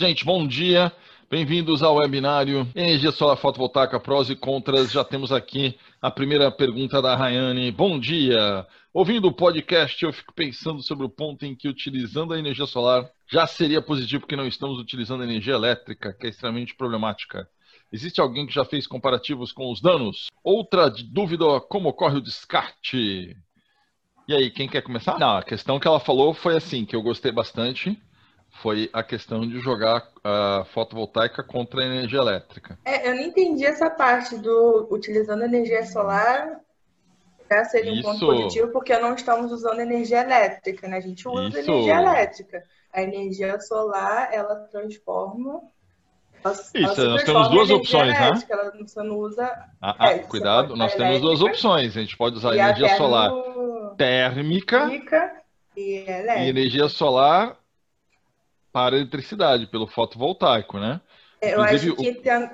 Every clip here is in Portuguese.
Gente, bom dia. Bem-vindos ao webinário Energia Solar Fotovoltaica Prós e Contras. Já temos aqui a primeira pergunta da Rayane. Bom dia. Ouvindo o podcast, eu fico pensando sobre o ponto em que utilizando a energia solar já seria positivo porque não estamos utilizando a energia elétrica, que é extremamente problemática. Existe alguém que já fez comparativos com os danos? Outra dúvida, como ocorre o descarte? E aí, quem quer começar? Não, a questão que ela falou foi assim, que eu gostei bastante foi a questão de jogar a fotovoltaica contra a energia elétrica. É, eu não entendi essa parte do utilizando energia solar já seria um Isso. ponto positivo, porque não estamos usando energia elétrica, né? A gente usa Isso. energia elétrica. A energia solar, ela transforma isso, ela nós temos duas opções, né? Ela, você não usa. Ah, ah, cuidado, nós temos duas opções. A gente pode usar energia solar térmica, térmica e, e, energia solar para eletricidade, pelo fotovoltaico, né? É, eu acho que. O... Tem...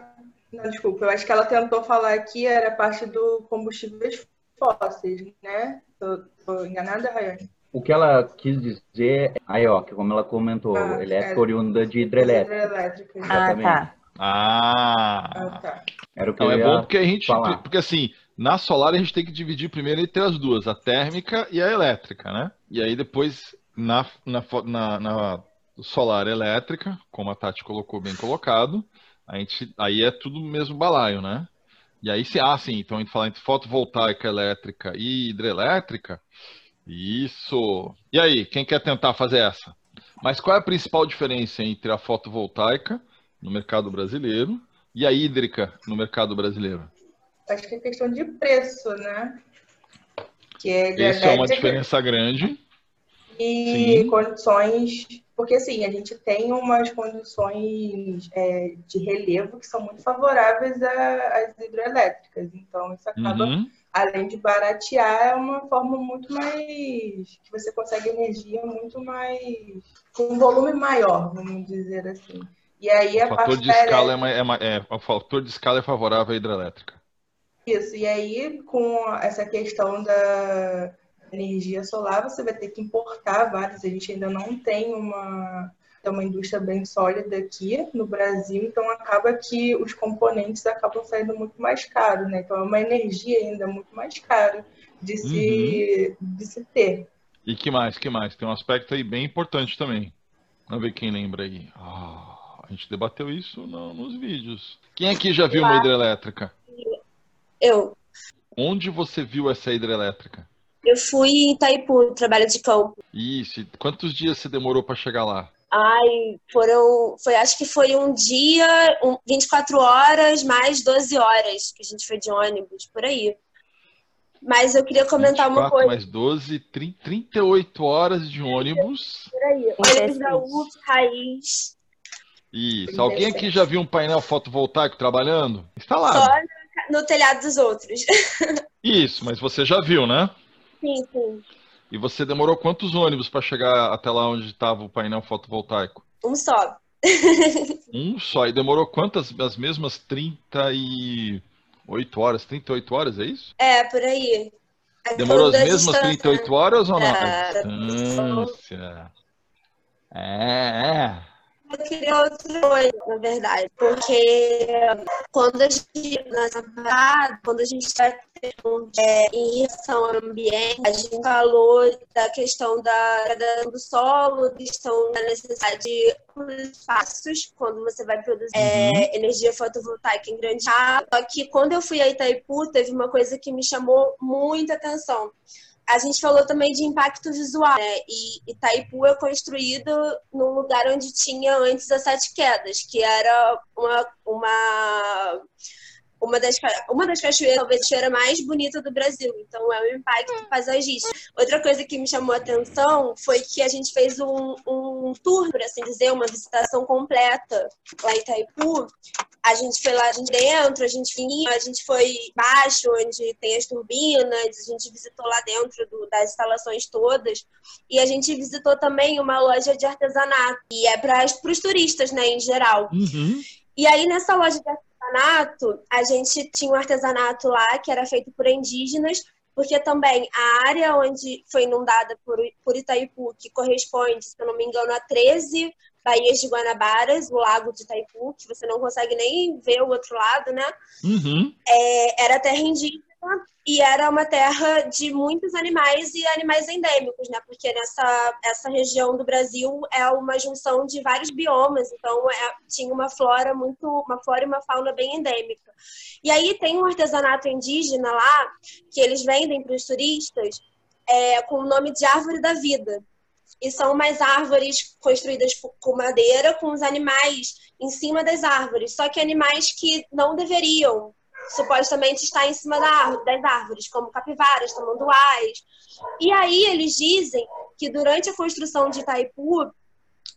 Não, desculpa, eu acho que ela tentou falar aqui era parte do combustíveis fósseis, né? Tô, tô enganada, Rayane? O que ela quis dizer, aí ó, que como ela comentou, ah, elétrica é, oriunda de hidrelétrica. hidrelétrica ah, tá. Ah, ah tá. Era o que Não, é bom porque a gente, falar. porque assim, na solar a gente tem que dividir primeiro entre as duas, a térmica e a elétrica, né? E aí depois na, na, na, na solar elétrica, como a Tati colocou bem colocado, a gente, aí é tudo mesmo balaio, né? E aí se ah, sim, então a gente fala entre fotovoltaica elétrica e hidrelétrica. Isso. E aí, quem quer tentar fazer essa? Mas qual é a principal diferença entre a fotovoltaica no mercado brasileiro e a hídrica no mercado brasileiro? Acho que é questão de preço, né? Que é Isso é uma diferença grande. E Sim. condições porque, assim, a gente tem umas condições é, de relevo que são muito favoráveis às hidroelétricas. Então, isso acaba, uhum. além de baratear, é uma forma muito mais. que você consegue energia muito mais. com um volume maior, vamos dizer assim. E aí a o fator de escala é, é, é, o fator de escala é favorável à hidrelétrica. Isso, e aí com essa questão da energia solar, você vai ter que importar vários. A gente ainda não tem uma, uma indústria bem sólida aqui no Brasil, então acaba que os componentes acabam saindo muito mais caros, né? Então é uma energia ainda muito mais cara de se, uhum. de se ter. E que mais, que mais? Tem um aspecto aí bem importante também. Vamos ver quem lembra aí. Ah, a gente debateu isso no, nos vídeos. Quem aqui já viu uma hidrelétrica? Eu. Onde você viu essa hidrelétrica? Eu fui em Itaipu, trabalho de campo. Isso. Quantos dias você demorou para chegar lá? Ai, foram. Foi, acho que foi um dia, um, 24 horas mais 12 horas que a gente foi de ônibus, por aí. Mas eu queria comentar uma coisa. Mais 12, 30, 38 horas de ônibus. Por aí. Ônibus da UF, raiz. Isso. Alguém aqui já viu um painel fotovoltaico trabalhando? Instalado. Só no, no telhado dos outros. Isso, mas você já viu, né? Sim, sim. E você demorou quantos ônibus para chegar até lá onde estava o painel fotovoltaico? Um só. um só. E demorou quantas? As mesmas 38 horas? 38 horas, é isso? É, por aí. É demorou as mesmas 38 horas ou não? É. É, é. Eu queria outra coisa, na verdade, porque quando a gente, parada, quando a gente está é, em relação ao ambiente, a gente falou da questão da degradação do solo, questão da necessidade de espaços quando você vai produzir é, uhum. é, energia fotovoltaica em grande área. Só que quando eu fui a Itaipu, teve uma coisa que me chamou muita atenção a gente falou também de impacto visual, né? E Itaipu é construído num lugar onde tinha antes as sete quedas, que era uma, uma uma das, uma das cachoeiras, talvez a cachoeira mais bonita do Brasil. Então, é um impacto paisagístico. Outra coisa que me chamou a atenção foi que a gente fez um, um tour, por assim dizer, uma visitação completa lá em Itaipu. A gente foi lá dentro, a gente vinha, a gente foi embaixo, onde tem as turbinas, a gente visitou lá dentro do, das instalações todas. E a gente visitou também uma loja de artesanato, e é para os turistas, né, em geral. Uhum. E aí, nessa loja de artesanato, a gente tinha um artesanato lá que era feito por indígenas, porque também a área onde foi inundada por, por Itaipu, que corresponde, se eu não me engano, a 13 Baías de Guanabaras, o lago de Itaipu, que você não consegue nem ver o outro lado, né? Uhum. É, era terra indígena e era uma terra de muitos animais e animais endêmicos, né? Porque nessa essa região do Brasil é uma junção de vários biomas, então é, tinha uma flora muito, uma flora e uma fauna bem endêmica. E aí tem um artesanato indígena lá que eles vendem para os turistas é, com o nome de árvore da vida. E são umas árvores construídas com madeira, com os animais em cima das árvores. Só que animais que não deveriam supostamente estar em cima das árvores, como capivaras, tamanduás. E aí eles dizem que durante a construção de Itaipu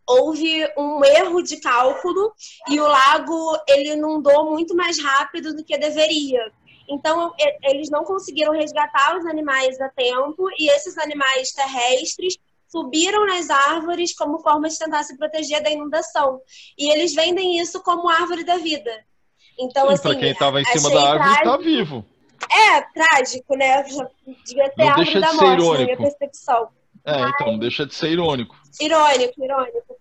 houve um erro de cálculo e o lago ele inundou muito mais rápido do que deveria. Então, eles não conseguiram resgatar os animais a tempo e esses animais terrestres subiram nas árvores como forma de tentar se proteger da inundação. E eles vendem isso como árvore da vida. Então, Sim, assim. Pra quem estava em cima da árvore, está vivo. É, trágico, né? Já devia ter não deixa da de morte, ser irônico. na minha percepção. É, Mas... então, não deixa de ser irônico. Irônico, irônico.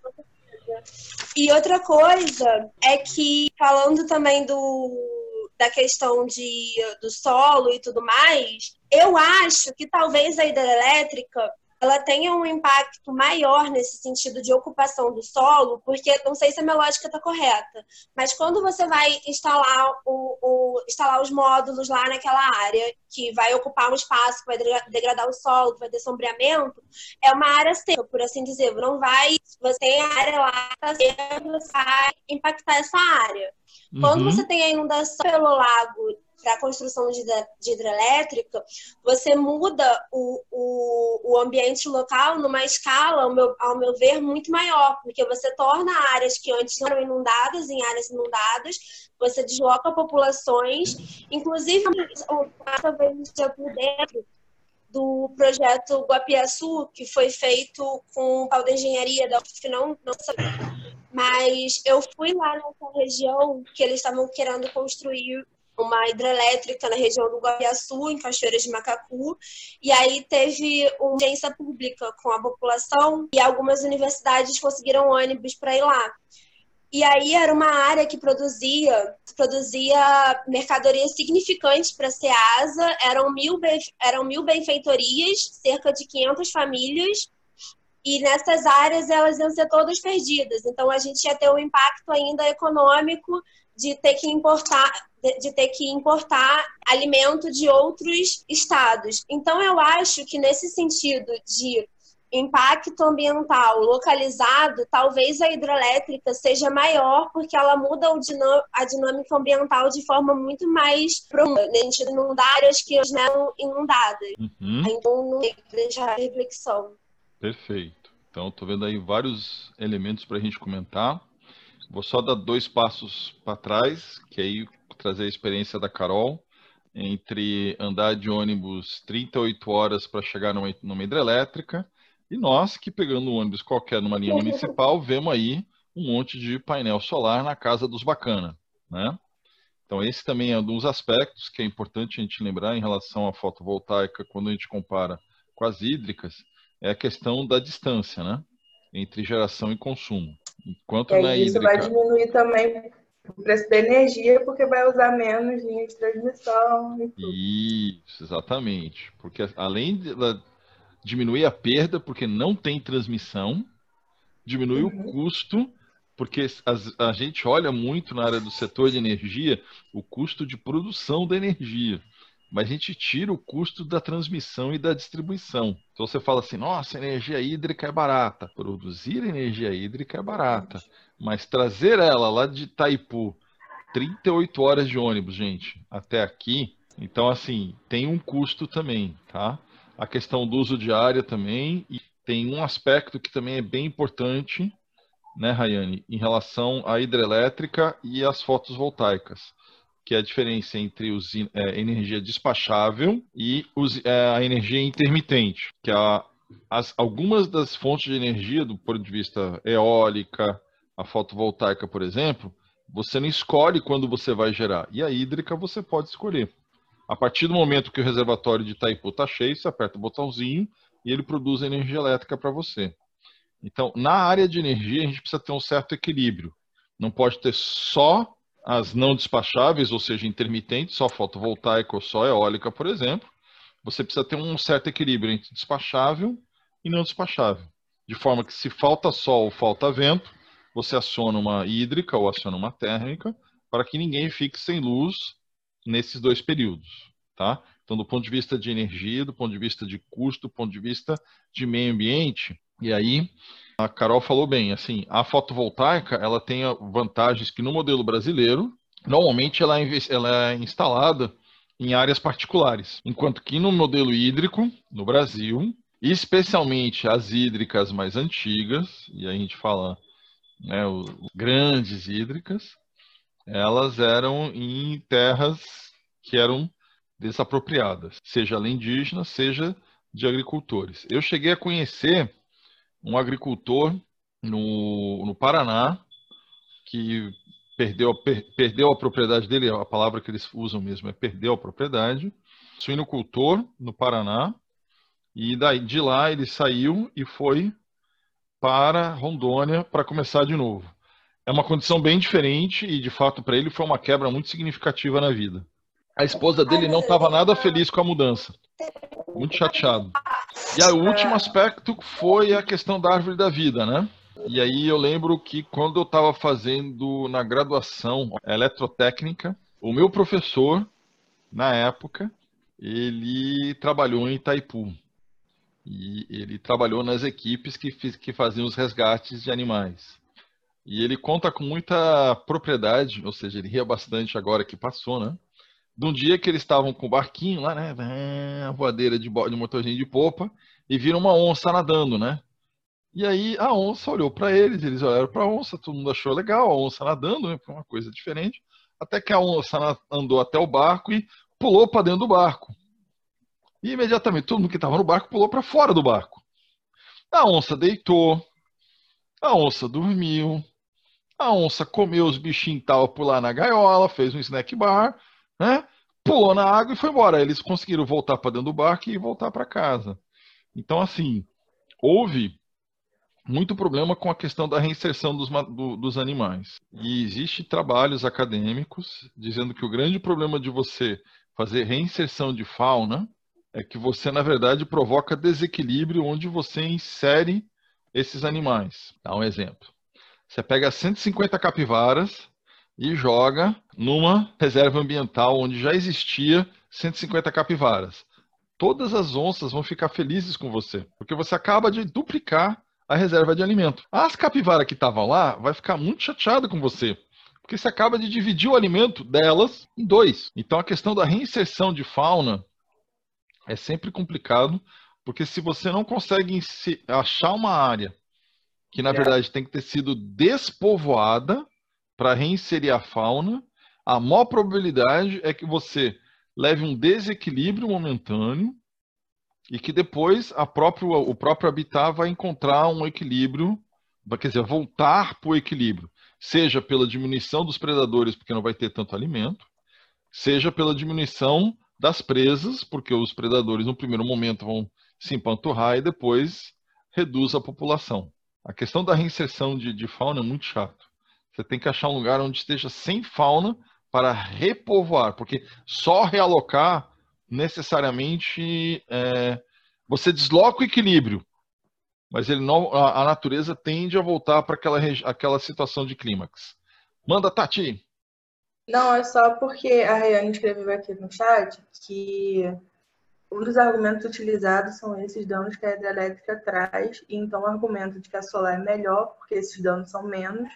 E outra coisa é que, falando também do da questão de, do solo e tudo mais, eu acho que talvez a hidrelétrica ela tenha um impacto maior nesse sentido de ocupação do solo, porque não sei se a minha lógica está correta, mas quando você vai instalar, o, o, instalar os módulos lá naquela área, que vai ocupar um espaço, que vai degradar o solo, que vai ter sombreamento, é uma área seca, por assim dizer. Não vai, você tem a área lá, você vai impactar essa área. Quando uhum. você tem a inundação pelo lago para a construção de, de, hidrelétrica, você muda o, o, o, ambiente local numa escala, ao meu, ao meu ver, muito maior, porque você torna áreas que antes eram inundadas em áreas inundadas, você desloca populações, inclusive, talvez por dentro do projeto Guapiaçu, que foi feito com o pau de engenharia da UF, não, não mas eu fui lá nessa região que eles estavam querendo construir uma hidrelétrica na região do Guapiaçu, em Cachoeiras de Macacu, e aí teve uma audiência pública com a população e algumas universidades conseguiram ônibus para ir lá. E aí era uma área que produzia, produzia mercadorias significantes para a SEASA, eram mil, eram mil benfeitorias, cerca de 500 famílias, e nessas áreas elas iam ser todas perdidas. Então a gente ia ter um impacto ainda econômico de ter que importar de ter que importar alimento de outros estados. Então eu acho que nesse sentido de impacto ambiental localizado, talvez a hidrelétrica seja maior porque ela muda a dinâmica ambiental de forma muito mais profunda, né? a gente inundar áreas que não eram inundadas. Uhum. Então não deixar reflexão. Perfeito. Então estou vendo aí vários elementos para a gente comentar. Vou só dar dois passos para trás, que aí trazer a experiência da Carol entre andar de ônibus 38 horas para chegar numa, numa, hidrelétrica e nós que pegando um ônibus qualquer numa linha municipal vemos aí um monte de painel solar na casa dos bacana, né? Então esse também é um dos aspectos que é importante a gente lembrar em relação à fotovoltaica quando a gente compara com as hídricas, é a questão da distância, né? Entre geração e consumo. Enquanto é, na isso hídrica... vai diminuir também o preço da energia, porque vai usar menos linha de transmissão. Isso, exatamente. Porque além de diminuir a perda, porque não tem transmissão, diminui uhum. o custo, porque a, a gente olha muito na área do setor de energia o custo de produção da energia mas a gente tira o custo da transmissão e da distribuição. Então você fala assim, nossa, energia hídrica é barata. Produzir energia hídrica é barata, mas trazer ela lá de Itaipu, 38 horas de ônibus, gente, até aqui, então assim, tem um custo também, tá? A questão do uso de área também, e tem um aspecto que também é bem importante, né, Rayane, em relação à hidrelétrica e às fotovoltaicas que é a diferença entre os, é, energia despachável e os, é, a energia intermitente, que é a, as, algumas das fontes de energia, do ponto de vista eólica, a fotovoltaica, por exemplo, você não escolhe quando você vai gerar. E a hídrica você pode escolher. A partir do momento que o reservatório de Itaipu está cheio, você aperta o botãozinho e ele produz energia elétrica para você. Então, na área de energia, a gente precisa ter um certo equilíbrio. Não pode ter só as não despacháveis, ou seja, intermitentes, só fotovoltaica ou só eólica, por exemplo. Você precisa ter um certo equilíbrio entre despachável e não despachável. De forma que se falta sol ou falta vento, você aciona uma hídrica ou aciona uma térmica para que ninguém fique sem luz nesses dois períodos. Tá? Então, do ponto de vista de energia, do ponto de vista de custo, do ponto de vista de meio ambiente, e aí a Carol falou bem, assim, a fotovoltaica ela tem vantagens que no modelo brasileiro, normalmente ela é, ela é instalada em áreas particulares, enquanto que no modelo hídrico, no Brasil, especialmente as hídricas mais antigas, e a gente fala né, grandes hídricas, elas eram em terras que eram desapropriadas, seja indígena, seja de agricultores. Eu cheguei a conhecer um agricultor no, no Paraná que perdeu, per, perdeu a propriedade dele, a palavra que eles usam mesmo é perdeu a propriedade, suinocultor no Paraná, e daí de lá ele saiu e foi para Rondônia para começar de novo. É uma condição bem diferente e de fato para ele foi uma quebra muito significativa na vida. A esposa dele não estava nada feliz com a mudança, muito chateado. E o último aspecto foi a questão da árvore da vida, né? E aí eu lembro que quando eu estava fazendo na graduação eletrotécnica, o meu professor, na época, ele trabalhou em Itaipu. E ele trabalhou nas equipes que, que faziam os resgates de animais. E ele conta com muita propriedade, ou seja, ele ria bastante agora que passou, né? De um dia que eles estavam com o barquinho lá, né? Voadeira de, de motorzinho de popa, e viram uma onça nadando, né? E aí a onça olhou para eles, eles olharam para a onça, todo mundo achou legal a onça nadando, né? Foi uma coisa diferente. Até que a onça andou até o barco e pulou para dentro do barco. E imediatamente todo mundo que estava no barco pulou para fora do barco. A onça deitou, a onça dormiu, a onça comeu os bichinhos que estavam por lá na gaiola, fez um snack bar, né? Pulou na água e foi embora. Eles conseguiram voltar para dentro do barco e voltar para casa. Então, assim, houve muito problema com a questão da reinserção dos, do, dos animais. E existe trabalhos acadêmicos dizendo que o grande problema de você fazer reinserção de fauna é que você, na verdade, provoca desequilíbrio onde você insere esses animais. Dá um exemplo. Você pega 150 capivaras e joga numa reserva ambiental onde já existia 150 capivaras. Todas as onças vão ficar felizes com você, porque você acaba de duplicar a reserva de alimento. As capivaras que estavam lá vai ficar muito chateada com você, porque você acaba de dividir o alimento delas em dois. Então a questão da reinserção de fauna é sempre complicado, porque se você não consegue achar uma área que na é. verdade tem que ter sido despovoada, para reinserir a fauna, a maior probabilidade é que você leve um desequilíbrio momentâneo e que depois a próprio, o próprio habitat vai encontrar um equilíbrio, quer dizer, voltar para o equilíbrio, seja pela diminuição dos predadores, porque não vai ter tanto alimento, seja pela diminuição das presas, porque os predadores no primeiro momento vão se empanturrar e depois reduz a população. A questão da reinserção de, de fauna é muito chato. Você tem que achar um lugar onde esteja sem fauna para repovoar, porque só realocar necessariamente é, você desloca o equilíbrio, mas ele não, a, a natureza tende a voltar para aquela, aquela situação de clímax. Manda, Tati! Não, é só porque a Rayane escreveu aqui no chat que um dos argumentos utilizados são esses danos que a hidrelétrica traz, e então o argumento de que a solar é melhor, porque esses danos são menos,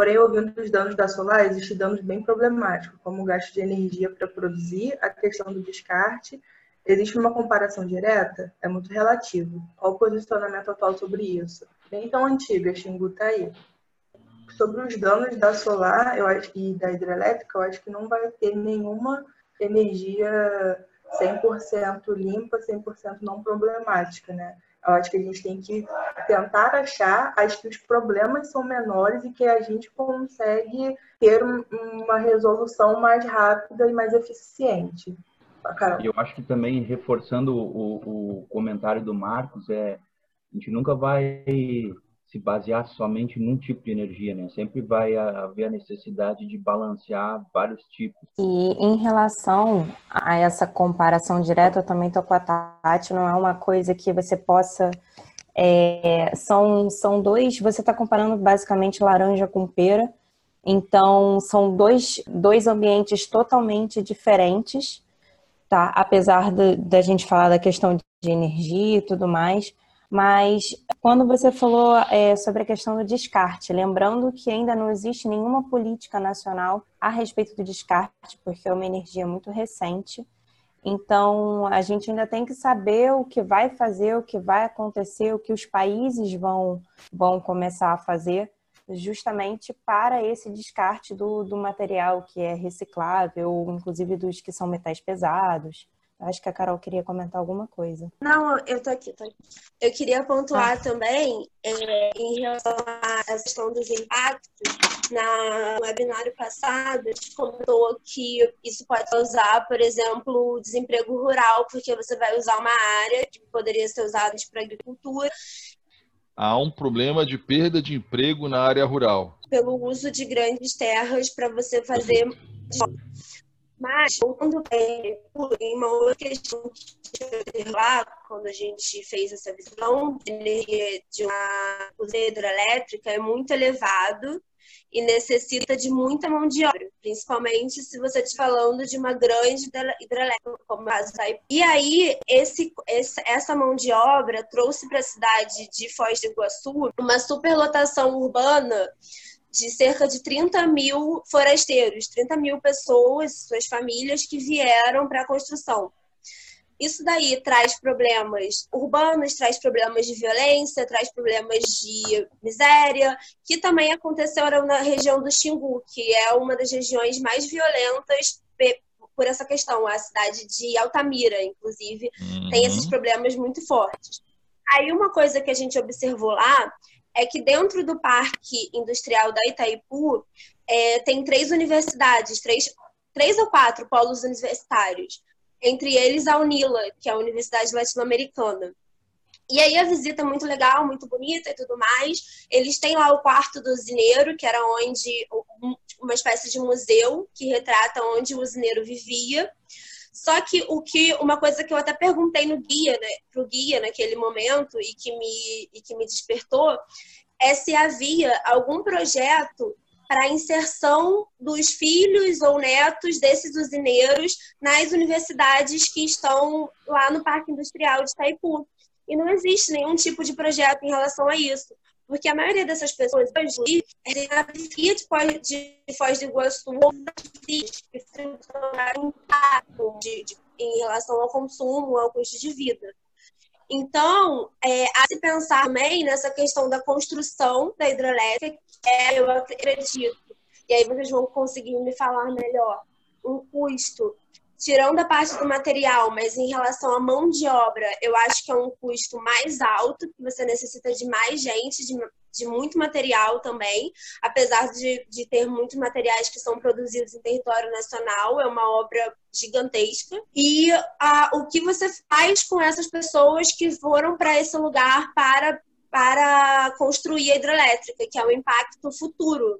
Porém, ouvindo os danos da solar, existem danos bem problemáticos, como o gasto de energia para produzir, a questão do descarte. Existe uma comparação direta? É muito relativo. Qual o posicionamento atual sobre isso? Nem tão antiga, Xingu está aí. Sobre os danos da solar eu acho, e da hidrelétrica, eu acho que não vai ter nenhuma energia 100% limpa, 100% não problemática, né? Eu acho que a gente tem que tentar achar as que os problemas são menores e que a gente consegue ter uma resolução mais rápida e mais eficiente. Caramba. Eu acho que também, reforçando o, o comentário do Marcos, é a gente nunca vai se basear somente num tipo de energia, né? Sempre vai haver a necessidade de balancear vários tipos. E em relação a essa comparação direta, eu também estou com a Tati, não é uma coisa que você possa. É, são, são dois. Você está comparando basicamente laranja com pera, então são dois, dois ambientes totalmente diferentes, tá? Apesar da gente falar da questão de energia e tudo mais. Mas quando você falou é, sobre a questão do descarte, lembrando que ainda não existe nenhuma política nacional a respeito do descarte, porque é uma energia muito recente. Então, a gente ainda tem que saber o que vai fazer, o que vai acontecer, o que os países vão, vão começar a fazer, justamente para esse descarte do, do material que é reciclável, inclusive dos que são metais pesados. Acho que a Carol queria comentar alguma coisa. Não, eu tô aqui, tô aqui. Eu queria pontuar ah. também é, em relação à questão dos impactos. Na, no webinário passado, a gente comentou que isso pode usar, por exemplo, o desemprego rural, porque você vai usar uma área que poderia ser usada para agricultura. Há um problema de perda de emprego na área rural. Pelo uso de grandes terras para você fazer. Mas, quando em uma outra questão que lá, quando a gente fez essa visão de energia de uma usina hidrelétrica, é muito elevado e necessita de muita mão de obra, principalmente se você estiver falando de uma grande hidrelétrica como a Zai. E aí, esse, essa mão de obra trouxe para a cidade de Foz do Iguaçu uma superlotação urbana de cerca de 30 mil forasteiros, 30 mil pessoas, suas famílias que vieram para a construção. Isso daí traz problemas urbanos, traz problemas de violência, traz problemas de miséria, que também aconteceram na região do Xingu, que é uma das regiões mais violentas por essa questão. A cidade de Altamira, inclusive, uhum. tem esses uhum. problemas muito fortes. Aí uma coisa que a gente observou lá é que dentro do Parque Industrial da Itaipu é, tem três universidades, três, três ou quatro polos universitários. Entre eles a UNILA, que é a Universidade Latino-Americana. E aí a visita é muito legal, muito bonita e tudo mais. Eles têm lá o quarto do usineiro, que era onde uma espécie de museu que retrata onde o usineiro vivia. Só que o que uma coisa que eu até perguntei no guia, né, pro guia naquele momento e que me e que me despertou é se havia algum projeto para a inserção dos filhos ou netos desses usineiros nas universidades que estão lá no Parque Industrial de Itaipu. E não existe nenhum tipo de projeto em relação a isso. Porque a maioria dessas pessoas hoje é de Foz de, Foz do Iguaçu ou que impacto de, de, em relação ao consumo, ao custo de vida. Então, é, a se pensar também nessa questão da construção da hidrelétrica, que é, eu acredito, e aí vocês vão conseguir me falar melhor, um custo tirando a parte do material, mas em relação à mão de obra, eu acho que é um custo mais alto, que você necessita de mais gente, de, de muito material também, apesar de, de ter muitos materiais que são produzidos em território nacional, é uma obra gigantesca. E a, o que você faz com essas pessoas que foram para esse lugar para, para construir a hidrelétrica, que é um impacto futuro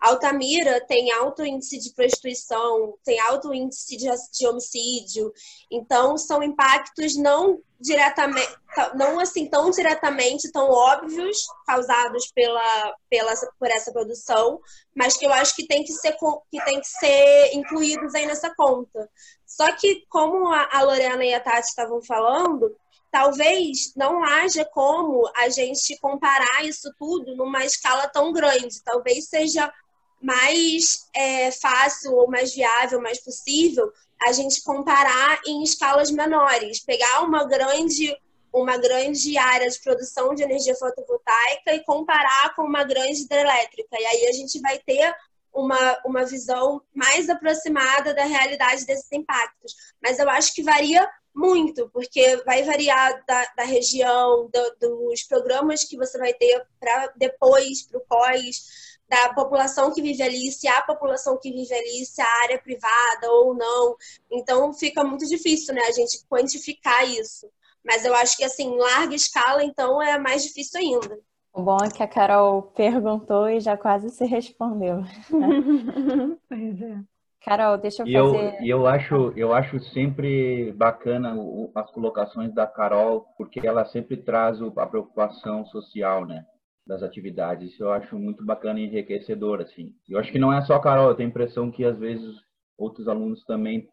Altamira tem alto índice de prostituição, tem alto índice de, de homicídio, então são impactos não diretamente, não assim tão diretamente, tão óbvios causados pela, pela por essa produção, mas que eu acho que tem que ser que tem que ser incluídos aí nessa conta. Só que como a, Lorena e a Tati estavam falando, talvez não haja como a gente comparar isso tudo numa escala tão grande. Talvez seja mais é, fácil ou mais viável, mais possível, a gente comparar em escalas menores, pegar uma grande uma grande área de produção de energia fotovoltaica e comparar com uma grande hidrelétrica. E aí a gente vai ter uma, uma visão mais aproximada da realidade desses impactos. Mas eu acho que varia muito, porque vai variar da, da região, do, dos programas que você vai ter para depois, para o pós, da população que vive ali, se há população que vive ali, se a área é privada ou não. Então fica muito difícil, né, a gente quantificar isso. Mas eu acho que, assim, em larga escala, então, é mais difícil ainda. O bom é que a Carol perguntou e já quase se respondeu. pois é. Carol, deixa eu fazer. E eu, eu, acho, eu acho sempre bacana as colocações da Carol, porque ela sempre traz a preocupação social, né? Das atividades. Isso eu acho muito bacana e enriquecedor, assim. Eu acho que não é só a Carol, eu tenho a impressão que às vezes outros alunos também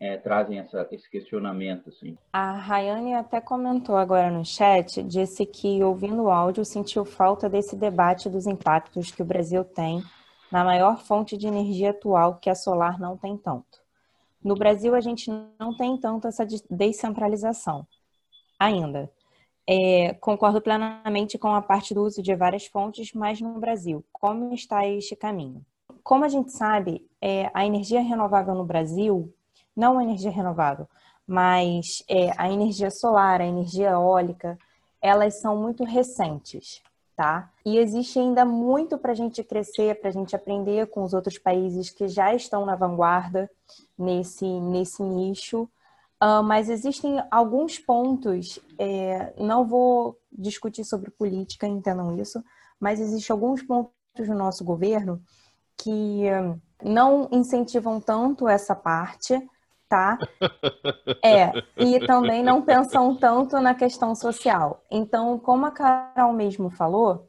é, trazem essa, esse questionamento. Assim. A Rayane até comentou agora no chat, disse que ouvindo o áudio sentiu falta desse debate dos impactos que o Brasil tem na maior fonte de energia atual, que a solar não tem tanto. No Brasil, a gente não tem tanto essa descentralização ainda. É, concordo plenamente com a parte do uso de várias fontes, mas no Brasil, como está este caminho? Como a gente sabe, é, a energia renovável no Brasil não a energia renovável, mas é, a energia solar, a energia eólica, elas são muito recentes, tá? E existe ainda muito para a gente crescer, para a gente aprender com os outros países que já estão na vanguarda nesse, nesse nicho. Uh, mas existem alguns pontos, é, não vou discutir sobre política, entendam isso, mas existem alguns pontos no nosso governo que não incentivam tanto essa parte, tá? É, e também não pensam tanto na questão social. Então, como a Carol mesmo falou,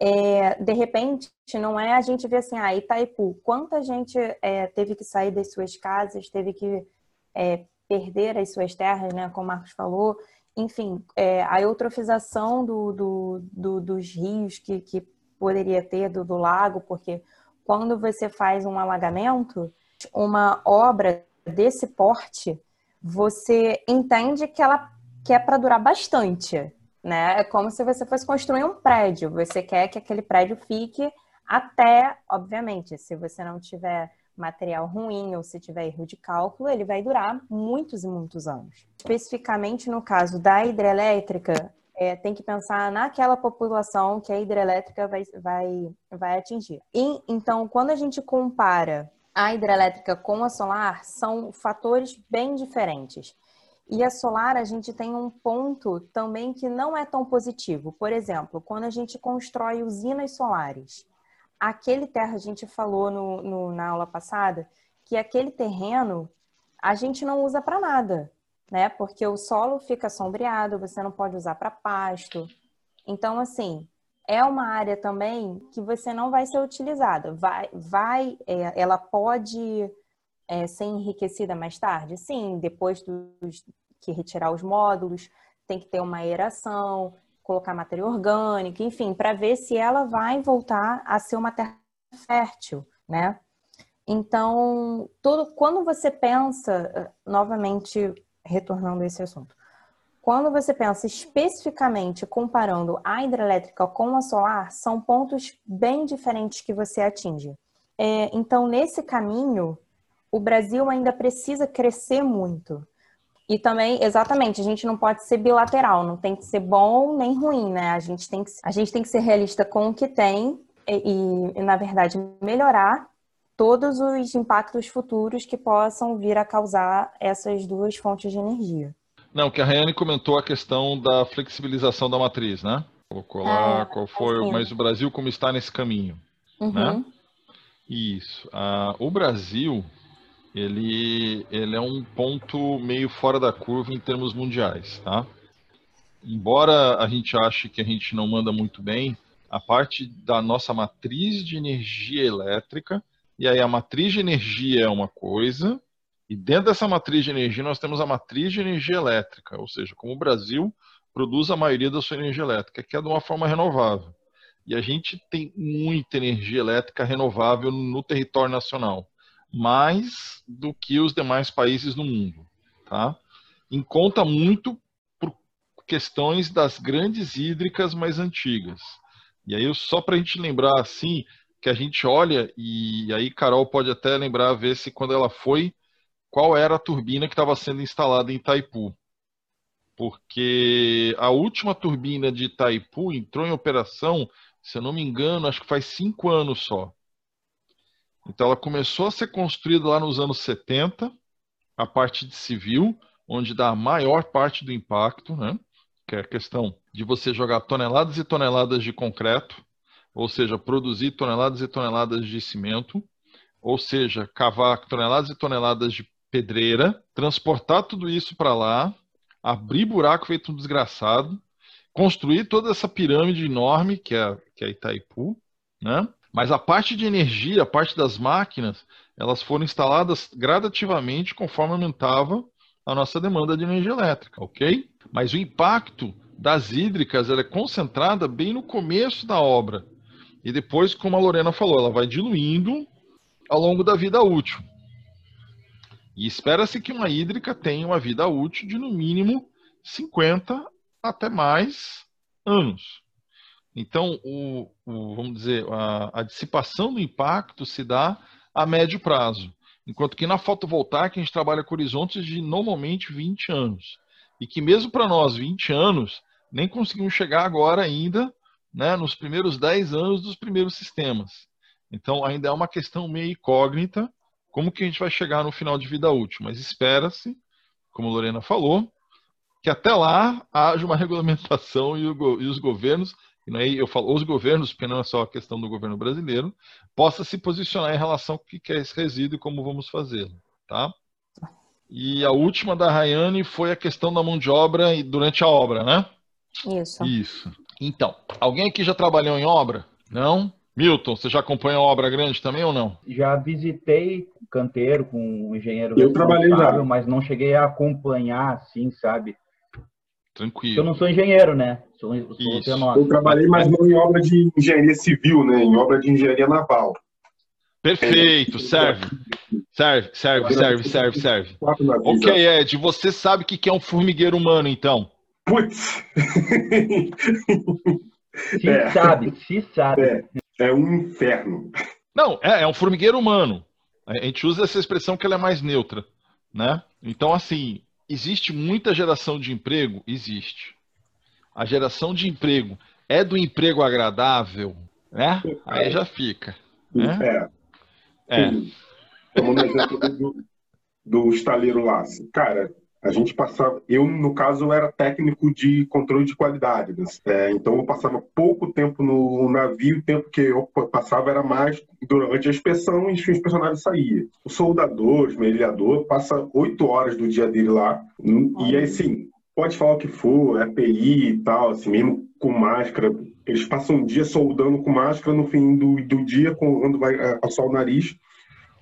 é, de repente, não é a gente ver assim, ah, Itaipu, quanta gente é, teve que sair das suas casas, teve que é, perder as suas terras, né, como o Marcos falou, enfim, é, a eutrofização do, do, do, dos rios que, que poderia ter, do, do lago, porque quando você faz um alagamento, uma obra desse porte, você entende que ela que é para durar bastante, né? É como se você fosse construir um prédio. Você quer que aquele prédio fique até, obviamente, se você não tiver material ruim ou se tiver erro de cálculo, ele vai durar muitos e muitos anos. Especificamente no caso da hidrelétrica, é, tem que pensar naquela população que a hidrelétrica vai, vai, vai atingir. E, então, quando a gente compara a hidrelétrica com a solar são fatores bem diferentes. E a solar, a gente tem um ponto também que não é tão positivo. Por exemplo, quando a gente constrói usinas solares, aquele terra, a gente falou no, no, na aula passada, que aquele terreno a gente não usa para nada, né? Porque o solo fica sombreado, você não pode usar para pasto. Então, assim, é uma área também que você não vai ser utilizada. Vai, vai é, ela pode é, ser enriquecida mais tarde? Sim, depois dos, que retirar os módulos, tem que ter uma aeração, colocar matéria orgânica, enfim, para ver se ela vai voltar a ser uma terra fértil, né? Então, todo, quando você pensa, novamente retornando a esse assunto, quando você pensa especificamente comparando a hidrelétrica com a solar, são pontos bem diferentes que você atinge. É, então, nesse caminho, o Brasil ainda precisa crescer muito. E também, exatamente, a gente não pode ser bilateral, não tem que ser bom nem ruim, né? A gente tem que, a gente tem que ser realista com o que tem e, e na verdade, melhorar todos os impactos futuros que possam vir a causar essas duas fontes de energia. Não, que a Rayane comentou a questão da flexibilização da matriz, né? Colocou lá ah, qual foi, assim. mas o Brasil como está nesse caminho, uhum. né? Isso. Ah, o Brasil, ele, ele é um ponto meio fora da curva em termos mundiais, tá? Embora a gente ache que a gente não manda muito bem, a parte da nossa matriz de energia elétrica, e aí a matriz de energia é uma coisa, e dentro dessa matriz de energia, nós temos a matriz de energia elétrica, ou seja, como o Brasil produz a maioria da sua energia elétrica, que é de uma forma renovável. E a gente tem muita energia elétrica renovável no território nacional, mais do que os demais países no mundo. Tá? Em conta muito por questões das grandes hídricas mais antigas. E aí, só para a gente lembrar assim, que a gente olha, e aí Carol pode até lembrar, ver se quando ela foi qual era a turbina que estava sendo instalada em Itaipu. Porque a última turbina de Itaipu entrou em operação, se eu não me engano, acho que faz cinco anos só. Então ela começou a ser construída lá nos anos 70, a parte de civil, onde dá a maior parte do impacto, né? que é a questão de você jogar toneladas e toneladas de concreto, ou seja, produzir toneladas e toneladas de cimento, ou seja, cavar toneladas e toneladas de pedreira, transportar tudo isso para lá, abrir buraco feito um desgraçado, construir toda essa pirâmide enorme que é, que é Itaipu, né? Mas a parte de energia, a parte das máquinas, elas foram instaladas gradativamente conforme aumentava a nossa demanda de energia elétrica, ok? Mas o impacto das hídricas ela é concentrada bem no começo da obra. E depois, como a Lorena falou, ela vai diluindo ao longo da vida útil. E espera-se que uma hídrica tenha uma vida útil de no mínimo 50 até mais anos. Então, o, o vamos dizer, a, a dissipação do impacto se dá a médio prazo. Enquanto que na fotovoltaica a gente trabalha com horizontes de normalmente 20 anos. E que mesmo para nós, 20 anos, nem conseguimos chegar agora ainda né, nos primeiros 10 anos dos primeiros sistemas. Então ainda é uma questão meio incógnita como que a gente vai chegar no final de vida útil. Mas espera-se, como a Lorena falou, que até lá haja uma regulamentação e, o, e os governos e não é, eu falo os governos, porque não é só a questão do governo brasileiro, possa se posicionar em relação ao que é esse resíduo e como vamos fazê-lo, tá? E a última da Rayane foi a questão da mão de obra durante a obra, né? Isso. Isso. Então, alguém aqui já trabalhou em obra? Não? Milton, você já acompanha obra grande também ou não? Já visitei canteiro com um engenheiro eu trabalhei já. mas não cheguei a acompanhar assim, sabe? Tranquilo. Eu não sou engenheiro, né? Sou, sou Eu trabalhei, mas não em obra de engenharia civil, né? Em obra de engenharia naval. Perfeito, serve. Serve, serve, serve, serve, serve. Ok, Ed, você sabe o que é um formigueiro humano, então? Putz! Se é. sabe, se sabe. É, é, um inferno. Não, é, é um formigueiro humano. A gente usa essa expressão que ela é mais neutra, né? Então, assim, existe muita geração de emprego? Existe. A geração de emprego é do emprego agradável, né? Aí já fica. Né? É. É. Como no exemplo do, do estaleiro lá. Cara, a gente passava. Eu, no caso, era técnico de controle de qualidade. Né? É, então, eu passava pouco tempo no navio, o tempo que eu passava era mais durante a inspeção e os personagens saía. O soldador, esmerilhador, passa oito horas do dia dele lá. E aí, sim, pode falar o que for, é API e tal, assim, mesmo com máscara. Eles passam um dia soldando com máscara, no fim do, do dia, quando vai passar o nariz,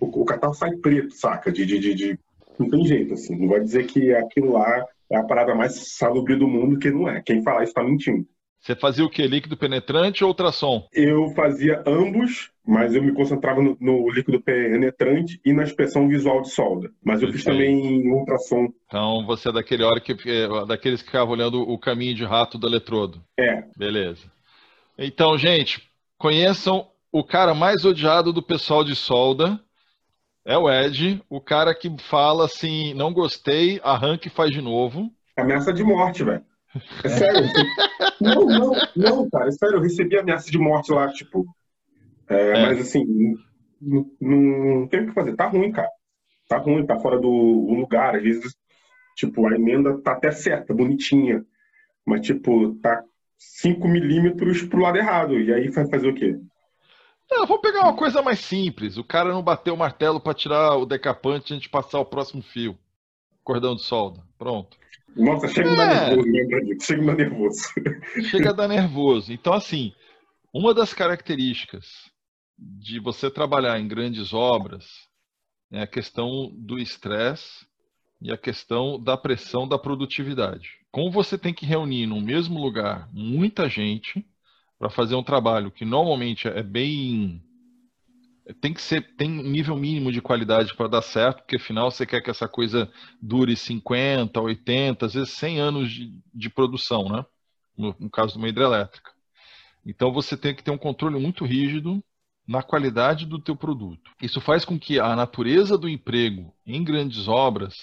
o, o catarro sai preto, saca? De, de, de, de não tem jeito, assim. Não vai dizer que aquilo lá é a parada mais salubre do mundo, que não é. Quem falar isso está mentindo. Você fazia o que? Líquido penetrante ou ultrassom? Eu fazia ambos, mas eu me concentrava no, no líquido penetrante e na inspeção visual de solda. Mas eu fiz também ultrassom. Então você é daquele hora que é, daqueles que ficavam olhando o caminho de rato do eletrodo. É. Beleza. Então, gente, conheçam o cara mais odiado do pessoal de solda, é o Ed, o cara que fala assim, não gostei, arranca e faz de novo. Ameaça de morte, velho. É sério. não, não, não, cara, é sério, eu recebi ameaça de morte lá, tipo. É, é. Mas assim, não, não tem o que fazer. Tá ruim, cara. Tá ruim, tá fora do lugar. Às vezes, tipo, a emenda tá até certa, bonitinha. Mas, tipo, tá 5 milímetros pro lado errado. E aí vai fazer o quê? Não, vamos pegar uma coisa mais simples. O cara não bateu o martelo para tirar o decapante antes de passar o próximo fio. Cordão de solda. Pronto. Nossa, chega é. a dar é. nervoso, né, Chega a dar nervoso. Chega a dar nervoso. Então, assim, uma das características de você trabalhar em grandes obras é a questão do estresse e a questão da pressão da produtividade. Como você tem que reunir no mesmo lugar muita gente, para fazer um trabalho que normalmente é bem tem que ser tem um nível mínimo de qualidade para dar certo, porque afinal você quer que essa coisa dure 50, 80, às vezes 100 anos de, de produção, né? No, no, caso de uma hidrelétrica. Então você tem que ter um controle muito rígido na qualidade do teu produto. Isso faz com que a natureza do emprego em grandes obras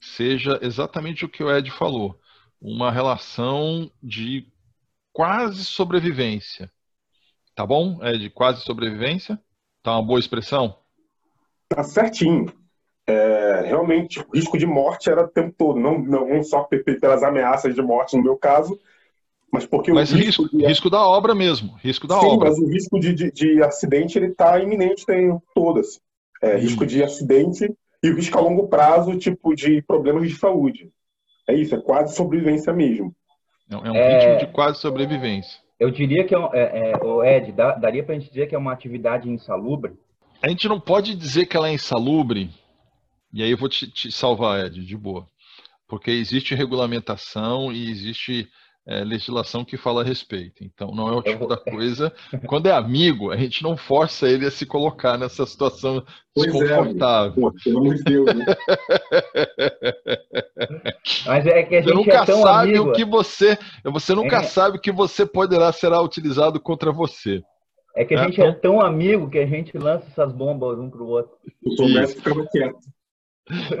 seja exatamente o que o Ed falou, uma relação de quase sobrevivência. Tá bom? É de quase sobrevivência? Tá uma boa expressão? Tá certinho. é, realmente o risco de morte era o tempo todo, não, não só pelas ameaças de morte no meu caso, mas porque mas o risco, risco, de... risco da obra mesmo, risco da Sim, obra. mas o risco de, de, de acidente ele está iminente tem todas. É, hum. Risco de acidente e o risco a longo prazo, tipo de problemas de saúde. É isso, é quase sobrevivência mesmo. É um é... ritmo de quase sobrevivência. Eu diria que, é, é, é Ed, dá, daria para a gente dizer que é uma atividade insalubre? A gente não pode dizer que ela é insalubre, e aí eu vou te, te salvar, Ed, de boa. Porque existe regulamentação e existe é, legislação que fala a respeito. Então, não é o tipo da coisa. Quando é amigo, a gente não força ele a se colocar nessa situação pois é, desconfortável. É, pelo amor de Deus, né? Mas é que a gente você nunca é tão sabe amigo. o que você. Você nunca é. sabe o que você poderá será utilizado contra você. É que a gente é tão amigo que a gente lança essas bombas um pro outro. O comércio ficava quieto.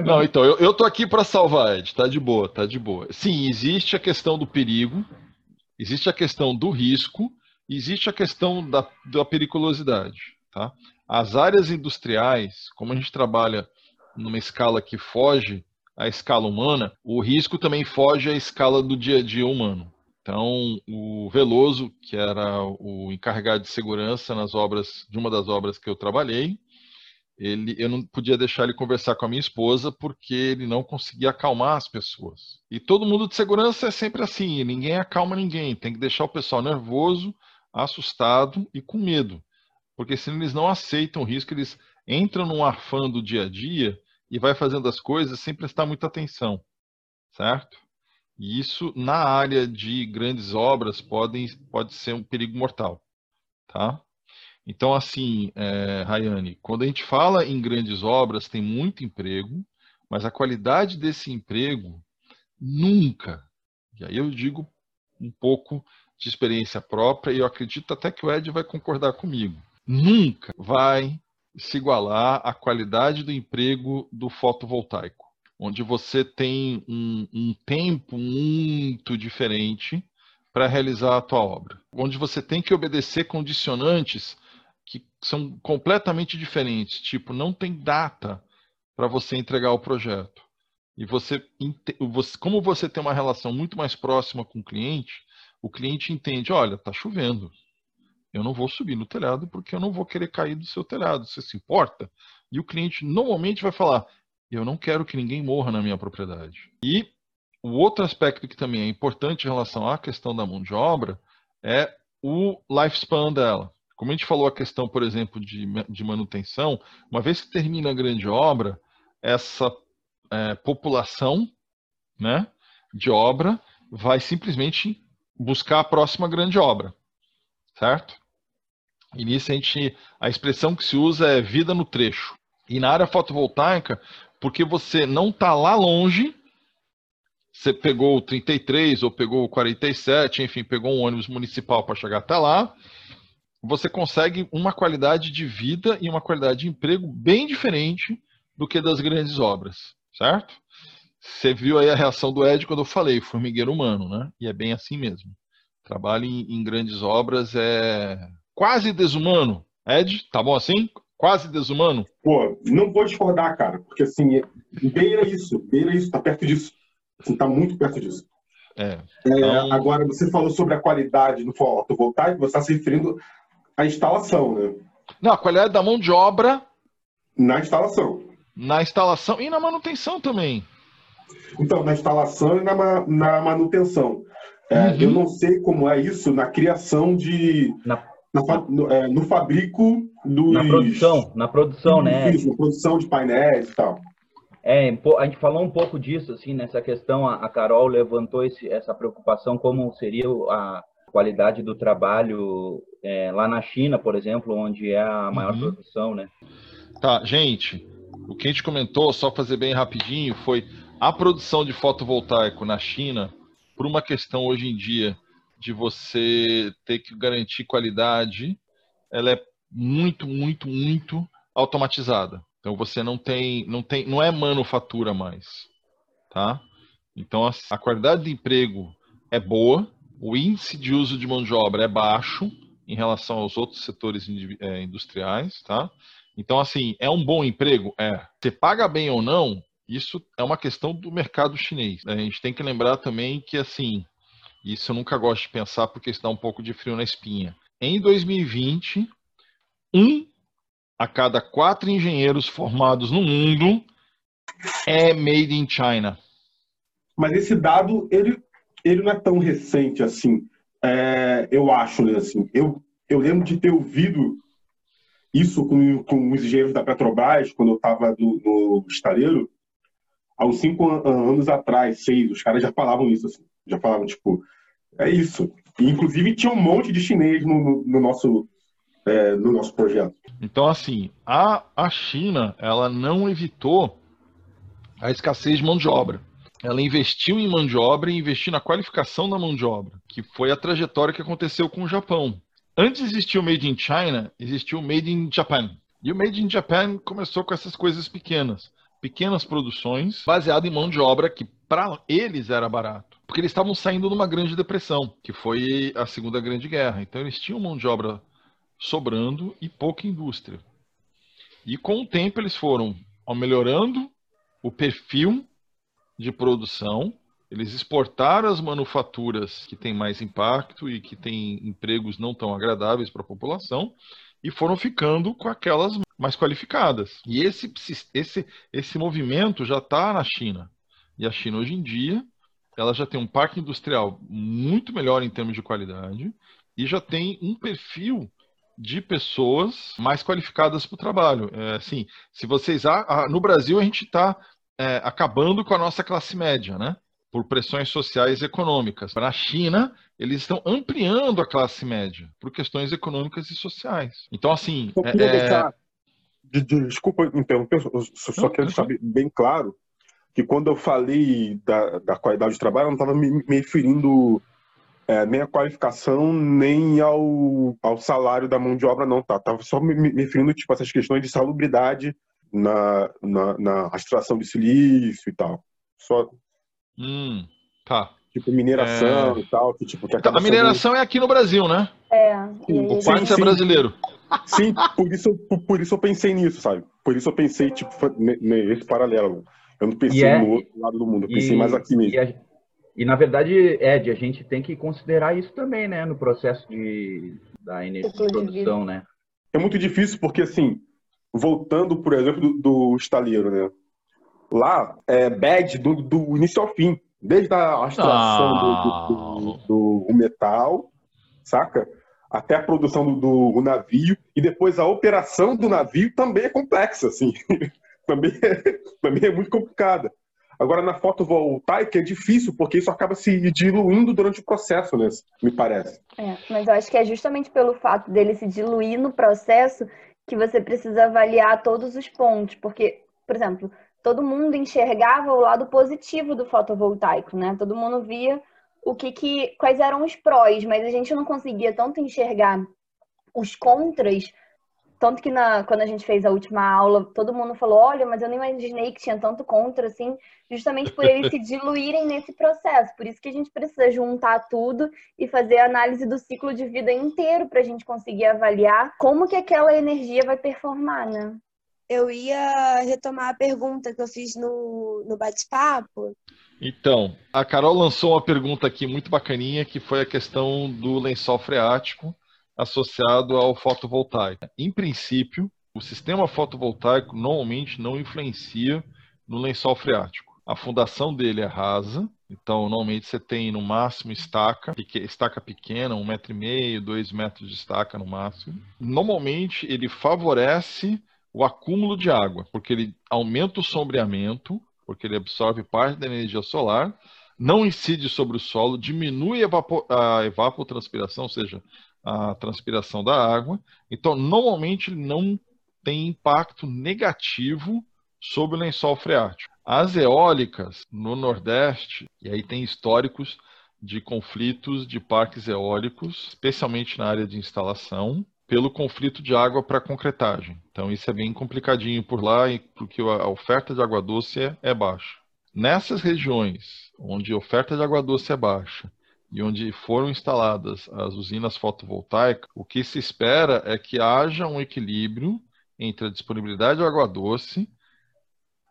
Não, então, eu, eu tô aqui para salvar, Ed, tá de boa, tá de boa. Sim, existe a questão do perigo, existe a questão do risco, existe a questão da, da periculosidade, tá? As áreas industriais, como a gente trabalha numa escala que foge à escala humana, o risco também foge à escala do dia a dia humano. Então, o Veloso, que era o encarregado de segurança nas obras, de uma das obras que eu trabalhei, ele, eu não podia deixar ele conversar com a minha esposa porque ele não conseguia acalmar as pessoas. E todo mundo de segurança é sempre assim, ninguém acalma ninguém, tem que deixar o pessoal nervoso, assustado e com medo, porque senão eles não aceitam o risco, eles entram num afã do dia a dia e vai fazendo as coisas sem prestar muita atenção, certo? E isso na área de grandes obras pode, pode ser um perigo mortal, tá? Então, assim, é, Rayane, quando a gente fala em grandes obras, tem muito emprego, mas a qualidade desse emprego nunca, e aí eu digo um pouco de experiência própria, e eu acredito até que o Ed vai concordar comigo, nunca vai se igualar à qualidade do emprego do fotovoltaico, onde você tem um, um tempo muito diferente para realizar a tua obra, onde você tem que obedecer condicionantes que são completamente diferentes. Tipo, não tem data para você entregar o projeto. E você, como você tem uma relação muito mais próxima com o cliente, o cliente entende, olha, está chovendo. Eu não vou subir no telhado porque eu não vou querer cair do seu telhado. Você se importa? E o cliente normalmente vai falar, eu não quero que ninguém morra na minha propriedade. E o outro aspecto que também é importante em relação à questão da mão de obra é o lifespan dela. Como a gente falou a questão, por exemplo, de, de manutenção, uma vez que termina a grande obra, essa é, população né, de obra vai simplesmente buscar a próxima grande obra, certo? E nisso a, gente, a expressão que se usa é vida no trecho. E na área fotovoltaica, porque você não está lá longe, você pegou o 33 ou pegou o 47, enfim, pegou um ônibus municipal para chegar até lá, você consegue uma qualidade de vida e uma qualidade de emprego bem diferente do que das grandes obras, certo? Você viu aí a reação do Ed quando eu falei formigueiro humano, né? E é bem assim mesmo. Trabalho em, em grandes obras é quase desumano. Ed, tá bom assim? Quase desumano? Pô, não vou discordar, cara, porque assim, beira isso, beira isso, tá perto disso. Assim, tá muito perto disso. É, é então... é, agora, você falou sobre a qualidade no fotovoltaico, você está se referindo a instalação, né? Não, a qualidade da mão de obra. Na instalação. Na instalação e na manutenção também. Então, na instalação e na, na manutenção. É, uhum. Eu não sei como é isso na criação de. Na, na, no, é, no, fabrico dos. Na produção, na produção, né? Isso, na produção de painéis e tal. É, a gente falou um pouco disso, assim, nessa questão, a, Carol levantou esse, essa preocupação, como seria a qualidade do trabalho é, lá na China, por exemplo, onde é a maior uhum. produção, né? Tá, gente, o que a gente comentou, só fazer bem rapidinho, foi a produção de fotovoltaico na China, por uma questão hoje em dia de você ter que garantir qualidade, ela é muito, muito, muito automatizada. Então você não tem, não tem, não é manufatura mais, tá? Então a, a qualidade de emprego é boa, o índice de uso de mão de obra é baixo, em relação aos outros setores é, industriais, tá? Então, assim, é um bom emprego? É. Você paga bem ou não? Isso é uma questão do mercado chinês. A gente tem que lembrar também que, assim, isso eu nunca gosto de pensar porque isso dá um pouco de frio na espinha. Em 2020, um a cada quatro engenheiros formados no mundo é made in China. Mas esse dado, ele, ele não é tão recente assim. É, eu acho, né? Assim, eu, eu lembro de ter ouvido isso com, com os engenheiros da Petrobras, quando eu estava no, no estaleiro, há uns cinco anos atrás, seis, os caras já falavam isso, assim, já falavam, tipo, é isso. E, inclusive, tinha um monte de chinês no, no, no nosso, é, no nosso projeto. Então, assim, a, a China, ela não evitou a escassez de mão de obra. Ela investiu em mão de obra e investiu na qualificação da mão de obra, que foi a trajetória que aconteceu com o Japão. Antes existia o Made in China, existia o Made in Japan. E o Made in Japan começou com essas coisas pequenas. Pequenas produções baseadas em mão de obra que para eles era barato. Porque eles estavam saindo de uma grande depressão, que foi a Segunda Grande Guerra. Então eles tinham mão de obra sobrando e pouca indústria. E com o tempo eles foram melhorando o perfil de produção, eles exportaram as manufaturas que têm mais impacto e que têm empregos não tão agradáveis para a população e foram ficando com aquelas mais qualificadas. E esse, esse, esse movimento já está na China. E a China hoje em dia ela já tem um parque industrial muito melhor em termos de qualidade e já tem um perfil de pessoas mais qualificadas para o trabalho. É, assim, se vocês no Brasil a gente está é, acabando com a nossa classe média, né? Por pressões sociais e econômicas. Na China, eles estão ampliando a classe média por questões econômicas e sociais. Então, assim. Eu queria é... deixar. De, de, desculpa interromper, eu só não, quero deixar bem claro que quando eu falei da, da qualidade de trabalho, eu não estava me, me, referindo é, nem à qualificação, nem ao, ao salário da mão de obra, não, tá? Tava só me, me referindo, tipo, essas questões de salubridade na, na, na extração de silício e tal. Só. Hum, tá. Tipo, mineração é... e tal. Que, tipo, que a mineração sendo... é aqui no Brasil, né? É. O Quartz é brasileiro. Sim, por isso, por, por, isso eu pensei nisso, sabe? Por isso eu pensei, tipo, nesse paralelo. Eu não pensei é, no outro lado do mundo, eu pensei e, mais aqui mesmo. E, a, e, na verdade, Ed, a gente tem que considerar isso também, né? No processo de, da energia de produção, né? É muito difícil porque, assim, voltando, por exemplo, do, do estaleiro, né? Lá é bad do, do início ao fim. Desde a extração ah. do, do, do, metal, saca? Até a produção do, navio. E depois a operação do navio também é complexa, assim. também, é, também é muito complicada. Agora, na fotovoltaica é difícil, porque isso acaba se diluindo durante o processo, né? Me parece. É, mas eu acho que é justamente pelo fato dele se diluir no processo que você precisa avaliar todos os pontos, porque, por exemplo, todo mundo enxergava o lado positivo do fotovoltaico, né? Todo mundo via o que, que quais eram os prós, mas a gente não conseguia tanto enxergar os contras tanto que na, quando a gente fez a última aula, todo mundo falou: olha, mas eu nem imaginei que tinha tanto contra, assim, justamente por eles se diluírem nesse processo. Por isso que a gente precisa juntar tudo e fazer a análise do ciclo de vida inteiro para a gente conseguir avaliar como que aquela energia vai performar, né? Eu ia retomar a pergunta que eu fiz no, no bate-papo. Então, a Carol lançou uma pergunta aqui muito bacaninha, que foi a questão do lençol freático associado ao fotovoltaico. Em princípio, o sistema fotovoltaico normalmente não influencia no lençol freático. A fundação dele é rasa, então normalmente você tem no máximo estaca, estaca pequena, um metro e meio, dois metros de estaca no máximo. Normalmente ele favorece o acúmulo de água, porque ele aumenta o sombreamento, porque ele absorve parte da energia solar, não incide sobre o solo, diminui a, evapotranspiração, ou seja, a transpiração da água. Então, normalmente, ele não tem impacto negativo sobre o lençol freático. As eólicas no Nordeste, e aí tem históricos de conflitos de parques eólicos, especialmente na área de instalação, pelo conflito de água para concretagem. Então isso é bem complicadinho por lá, porque a oferta de água doce é, é baixa. Nessas regiões onde a oferta de água doce é baixa e onde foram instaladas as usinas fotovoltaicas, o que se espera é que haja um equilíbrio entre a disponibilidade de água doce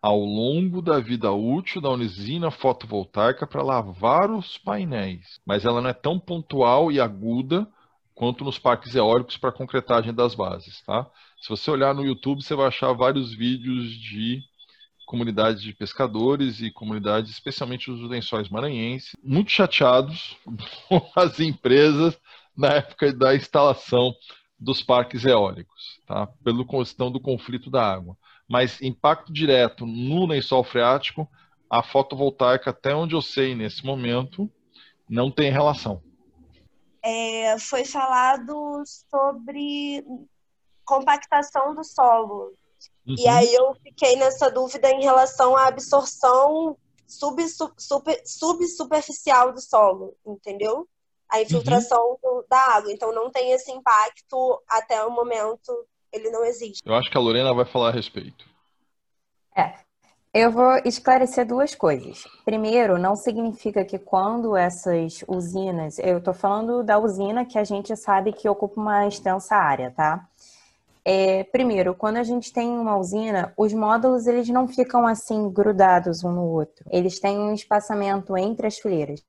ao longo da vida útil da usina fotovoltaica para lavar os painéis, mas ela não é tão pontual e aguda quanto nos parques eólicos para concretagem das bases, tá? Se você olhar no YouTube, você vai achar vários vídeos de comunidades de pescadores e comunidades, especialmente os lençóis maranhenses, muito chateados com as empresas na época da instalação dos parques eólicos, tá? pela questão do conflito da água mas impacto direto no lençol freático, a fotovoltaica, até onde eu sei nesse momento, não tem relação. É, foi falado sobre compactação do solo. Uhum. E aí eu fiquei nessa dúvida em relação à absorção sub, super, subsuperficial do solo, entendeu? A infiltração uhum. da água. Então não tem esse impacto até o momento ele não existe. Eu acho que a Lorena vai falar a respeito. É. Eu vou esclarecer duas coisas. Primeiro, não significa que quando essas usinas, eu estou falando da usina que a gente sabe que ocupa uma extensa área, tá? É, primeiro, quando a gente tem uma usina, os módulos eles não ficam assim grudados um no outro. Eles têm um espaçamento entre as fileiras.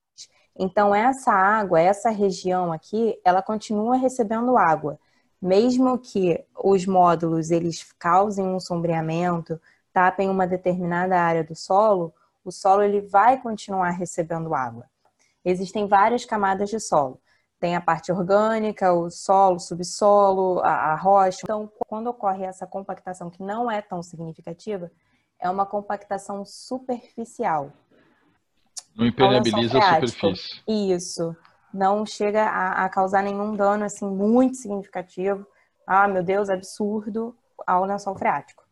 Então essa água, essa região aqui, ela continua recebendo água mesmo que os módulos eles causem um sombreamento, tapem uma determinada área do solo, o solo ele vai continuar recebendo água. Existem várias camadas de solo. Tem a parte orgânica, o solo, o subsolo, a, a rocha. Então, quando ocorre essa compactação que não é tão significativa, é uma compactação superficial. Não impermeabiliza a superfície. Isso não chega a, a, causar nenhum dano assim muito significativo. Ah, meu Deus, absurdo ao lençol freático.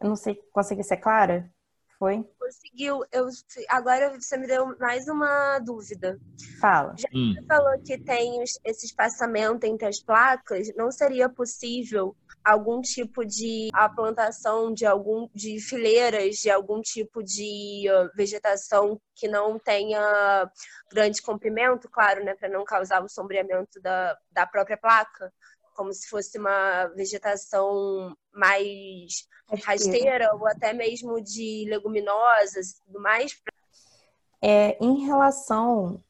Eu não sei, consegui ser clara? Foi? Conseguiu. Eu, agora você me deu mais uma dúvida. Fala. Já que hum. você falou que tem esse espaçamento entre as placas, não seria possível algum tipo de a plantação de algum de fileiras de algum tipo de uh, vegetação que não tenha grande comprimento, claro, né, para não causar o sombreamento da, da própria placa, como se fosse uma vegetação mais rasteira ou até mesmo de leguminosas e tudo mais. É, em relação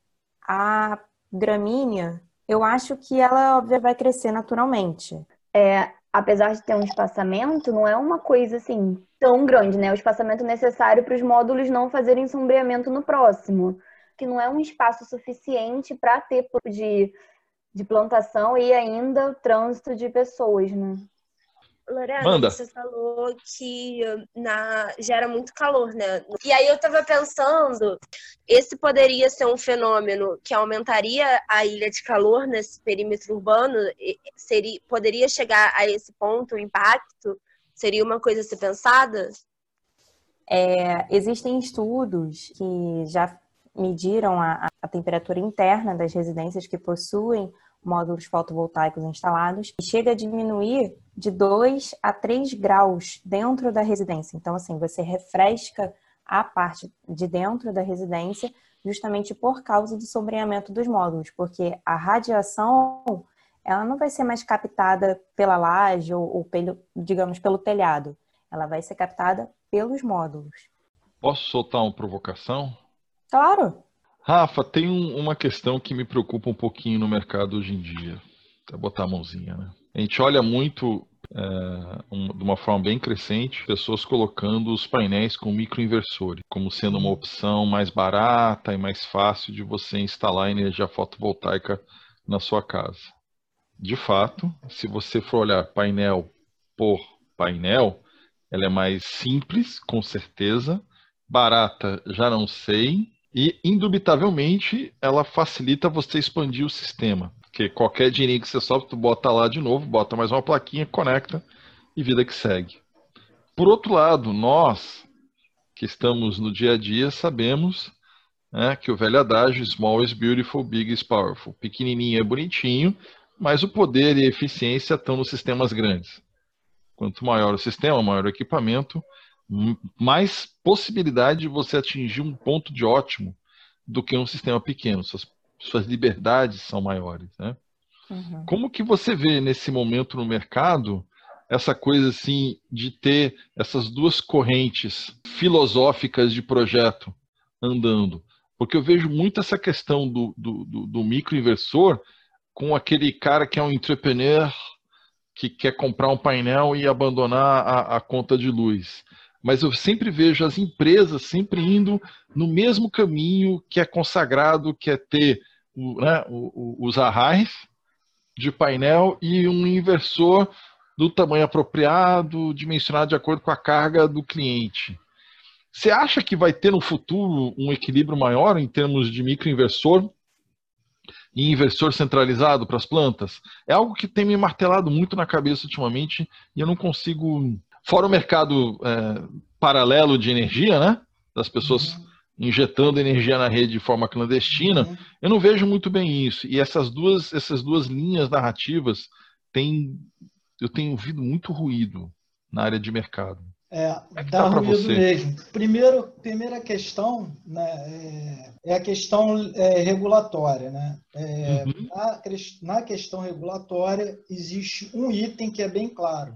à gramínea, eu acho que ela vai crescer naturalmente. É, apesar de ter um espaçamento, não é uma coisa assim tão grande, né? O espaçamento necessário para os módulos não fazerem sombreamento no próximo, que não é um espaço suficiente para ter de, de plantação e ainda o trânsito de pessoas, né? Lorena, Manda. você falou que na, gera muito calor, né? E aí eu tava pensando, esse poderia ser um fenômeno que aumentaria a ilha de calor nesse perímetro urbano? Seria, poderia chegar a esse ponto, o impacto? Seria uma coisa a ser pensada? É, existem estudos que já mediram a, a temperatura interna das residências que possuem módulos fotovoltaicos instalados e chega a diminuir de 2 a 3 graus dentro da residência. Então, assim, você refresca a parte de dentro da residência justamente por causa do sombreamento dos módulos, porque a radiação ela não vai ser mais captada pela laje ou, ou pelo, digamos, pelo telhado. Ela vai ser captada pelos módulos. Posso soltar uma provocação? Claro. Rafa, tem um, uma questão que me preocupa um pouquinho no mercado hoje em dia. Vou botar a mãozinha, né? A gente olha muito é, um, de uma forma bem crescente, pessoas colocando os painéis com microinversores como sendo uma opção mais barata e mais fácil de você instalar energia fotovoltaica na sua casa. De fato, se você for olhar painel por painel, ela é mais simples, com certeza, barata, já não sei, e, indubitavelmente, ela facilita você expandir o sistema. Porque qualquer dinheiro que você sobe, tu bota lá de novo, bota mais uma plaquinha, conecta e vida que segue. Por outro lado, nós que estamos no dia a dia sabemos né, que o velho adágio small is beautiful, big is powerful. Pequenininho é bonitinho, mas o poder e a eficiência estão nos sistemas grandes. Quanto maior o sistema, maior o equipamento, mais possibilidade de você atingir um ponto de ótimo do que um sistema pequeno. Suas, suas liberdades são maiores, né? Uhum. Como que você vê nesse momento no mercado essa coisa assim de ter essas duas correntes filosóficas de projeto andando. Porque eu vejo muito essa questão do, do, do, do microinversor com aquele cara que é um entrepreneur que quer comprar um painel e abandonar a, a conta de luz. Mas eu sempre vejo as empresas sempre indo no mesmo caminho que é consagrado, que é ter o, né, os arrais de painel e um inversor do tamanho apropriado, dimensionado de acordo com a carga do cliente. Você acha que vai ter no futuro um equilíbrio maior em termos de microinversor e inversor centralizado para as plantas? É algo que tem me martelado muito na cabeça ultimamente e eu não consigo. Fora o mercado é, paralelo de energia, né? Das pessoas uhum. injetando energia na rede de forma clandestina, uhum. eu não vejo muito bem isso. E essas duas, essas duas linhas narrativas têm eu tenho ouvido muito ruído na área de mercado. É, é dá tá ruído você? mesmo. Primeiro, primeira questão né, é, é a questão é, regulatória. Né? É, uhum. na, na questão regulatória, existe um item que é bem claro,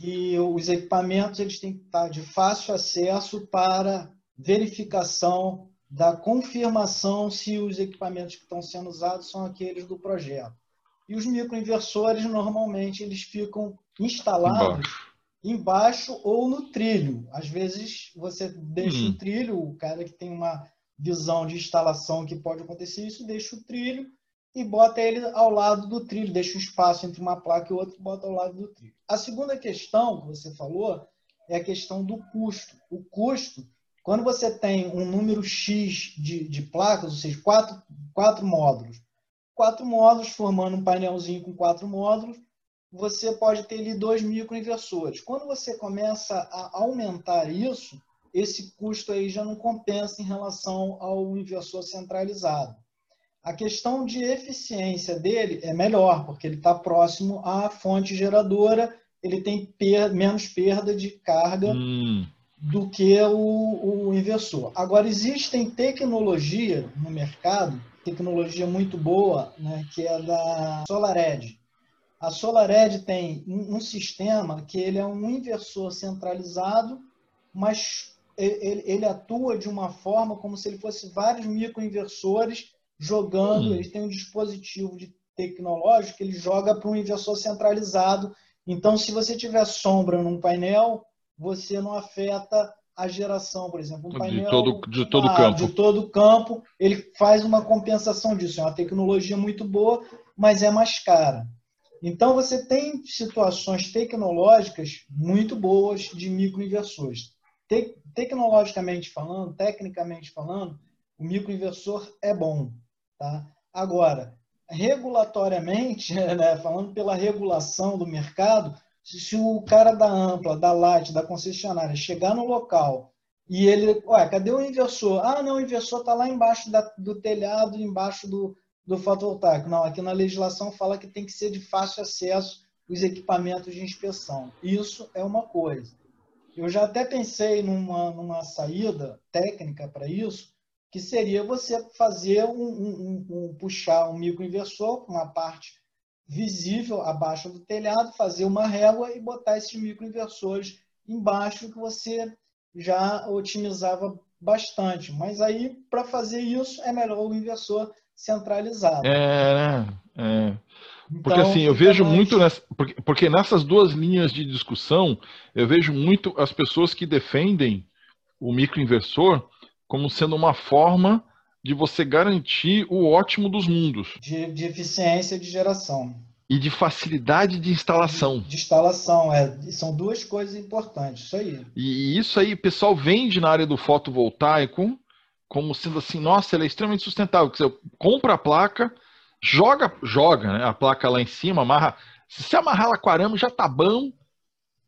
que os equipamentos eles têm que estar de fácil acesso para verificação da confirmação se os equipamentos que estão sendo usados são aqueles do projeto. E os microinversores, normalmente, eles ficam instalados embaixo, embaixo ou no trilho. Às vezes, você deixa hum. o trilho, o cara que tem uma visão de instalação que pode acontecer isso, deixa o trilho e bota ele ao lado do trilho, deixa um espaço entre uma placa e outra e bota ao lado do trilho. A segunda questão que você falou é a questão do custo. O custo, quando você tem um número X de, de placas, ou seja, quatro, quatro módulos, quatro módulos, formando um painelzinho com quatro módulos, você pode ter ali dois microinversores. Quando você começa a aumentar isso, esse custo aí já não compensa em relação ao inversor centralizado. A questão de eficiência dele é melhor, porque ele está próximo à fonte geradora, ele tem per menos perda de carga hum. do que o, o inversor. Agora, existem tecnologia no mercado tecnologia muito boa, né, que é da SolarEdge. A SolarEdge tem um, sistema que ele é um inversor centralizado, mas ele, ele, atua de uma forma como se ele fosse vários microinversores jogando. Hum. Ele tem um dispositivo de tecnológico que ele joga para um inversor centralizado. Então, se você tiver sombra num painel, você não afeta a geração, por exemplo, um painel de todo, de todo ah, campo. De todo campo, ele faz uma compensação disso. É uma tecnologia muito boa, mas é mais cara. Então, você tem situações tecnológicas muito boas de microinversores. Te tecnologicamente falando, tecnicamente falando, o microinversor é bom. Tá? Agora, regulatoriamente, né, falando pela regulação do mercado, se o cara da Ampla, da Light, da concessionária chegar no local e ele, ué, cadê o inversor? Ah, não, o inversor está lá embaixo da, do telhado, embaixo do, do fotovoltaico. Não, aqui na legislação fala que tem que ser de fácil acesso os equipamentos de inspeção. Isso é uma coisa. Eu já até pensei numa, numa saída técnica para isso, que seria você fazer um, um, um, puxar um microinversor, uma parte visível abaixo do telhado, fazer uma régua e botar esses microinversores embaixo que você já otimizava bastante. Mas aí, para fazer isso, é melhor o inversor centralizado. É, né? É. Porque então, assim, eu vejo mais... muito nessa, porque, porque nessas duas linhas de discussão, eu vejo muito as pessoas que defendem o microinversor como sendo uma forma de você garantir o ótimo dos mundos. De, de eficiência de geração. E de facilidade de instalação. De, de, instalação, é. São duas coisas importantes, isso aí. E isso aí, o pessoal vende na área do fotovoltaico como sendo assim, nossa, ele é extremamente sustentável. Você compra a placa, joga, joga né, a placa lá em cima, amarra. Se você amarrar ela com arame, já tá bom.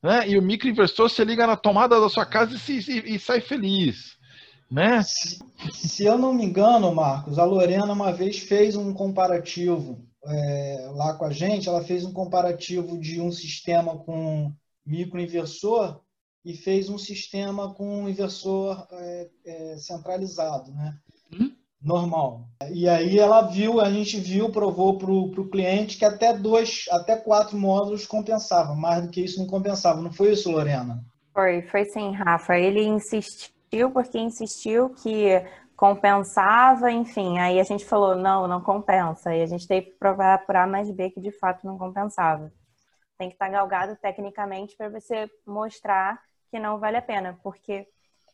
Né? E o microinversor, você liga na tomada da sua casa e, se, e, e sai feliz. Né? Se, se, eu não me engano, Marcos, a Lorena uma vez fez um comparativo é, lá com a gente, ela fez um comparativo de um sistema com microinversor e fez um sistema com um inversor é, é, centralizado, né? Hum? normal. E aí ela viu, a gente viu, provou para o cliente que até dois, até quatro módulos compensava, mais do que isso não compensava. Não foi isso, Lorena? Foi, foi sim, Rafa. Ele insistiu porque insistiu que compensava, enfim. Aí a gente falou, não, não compensa. E a gente teve que provar por A mais B que de fato não compensava. Tem que estar galgado tecnicamente para você mostrar que não vale a pena, porque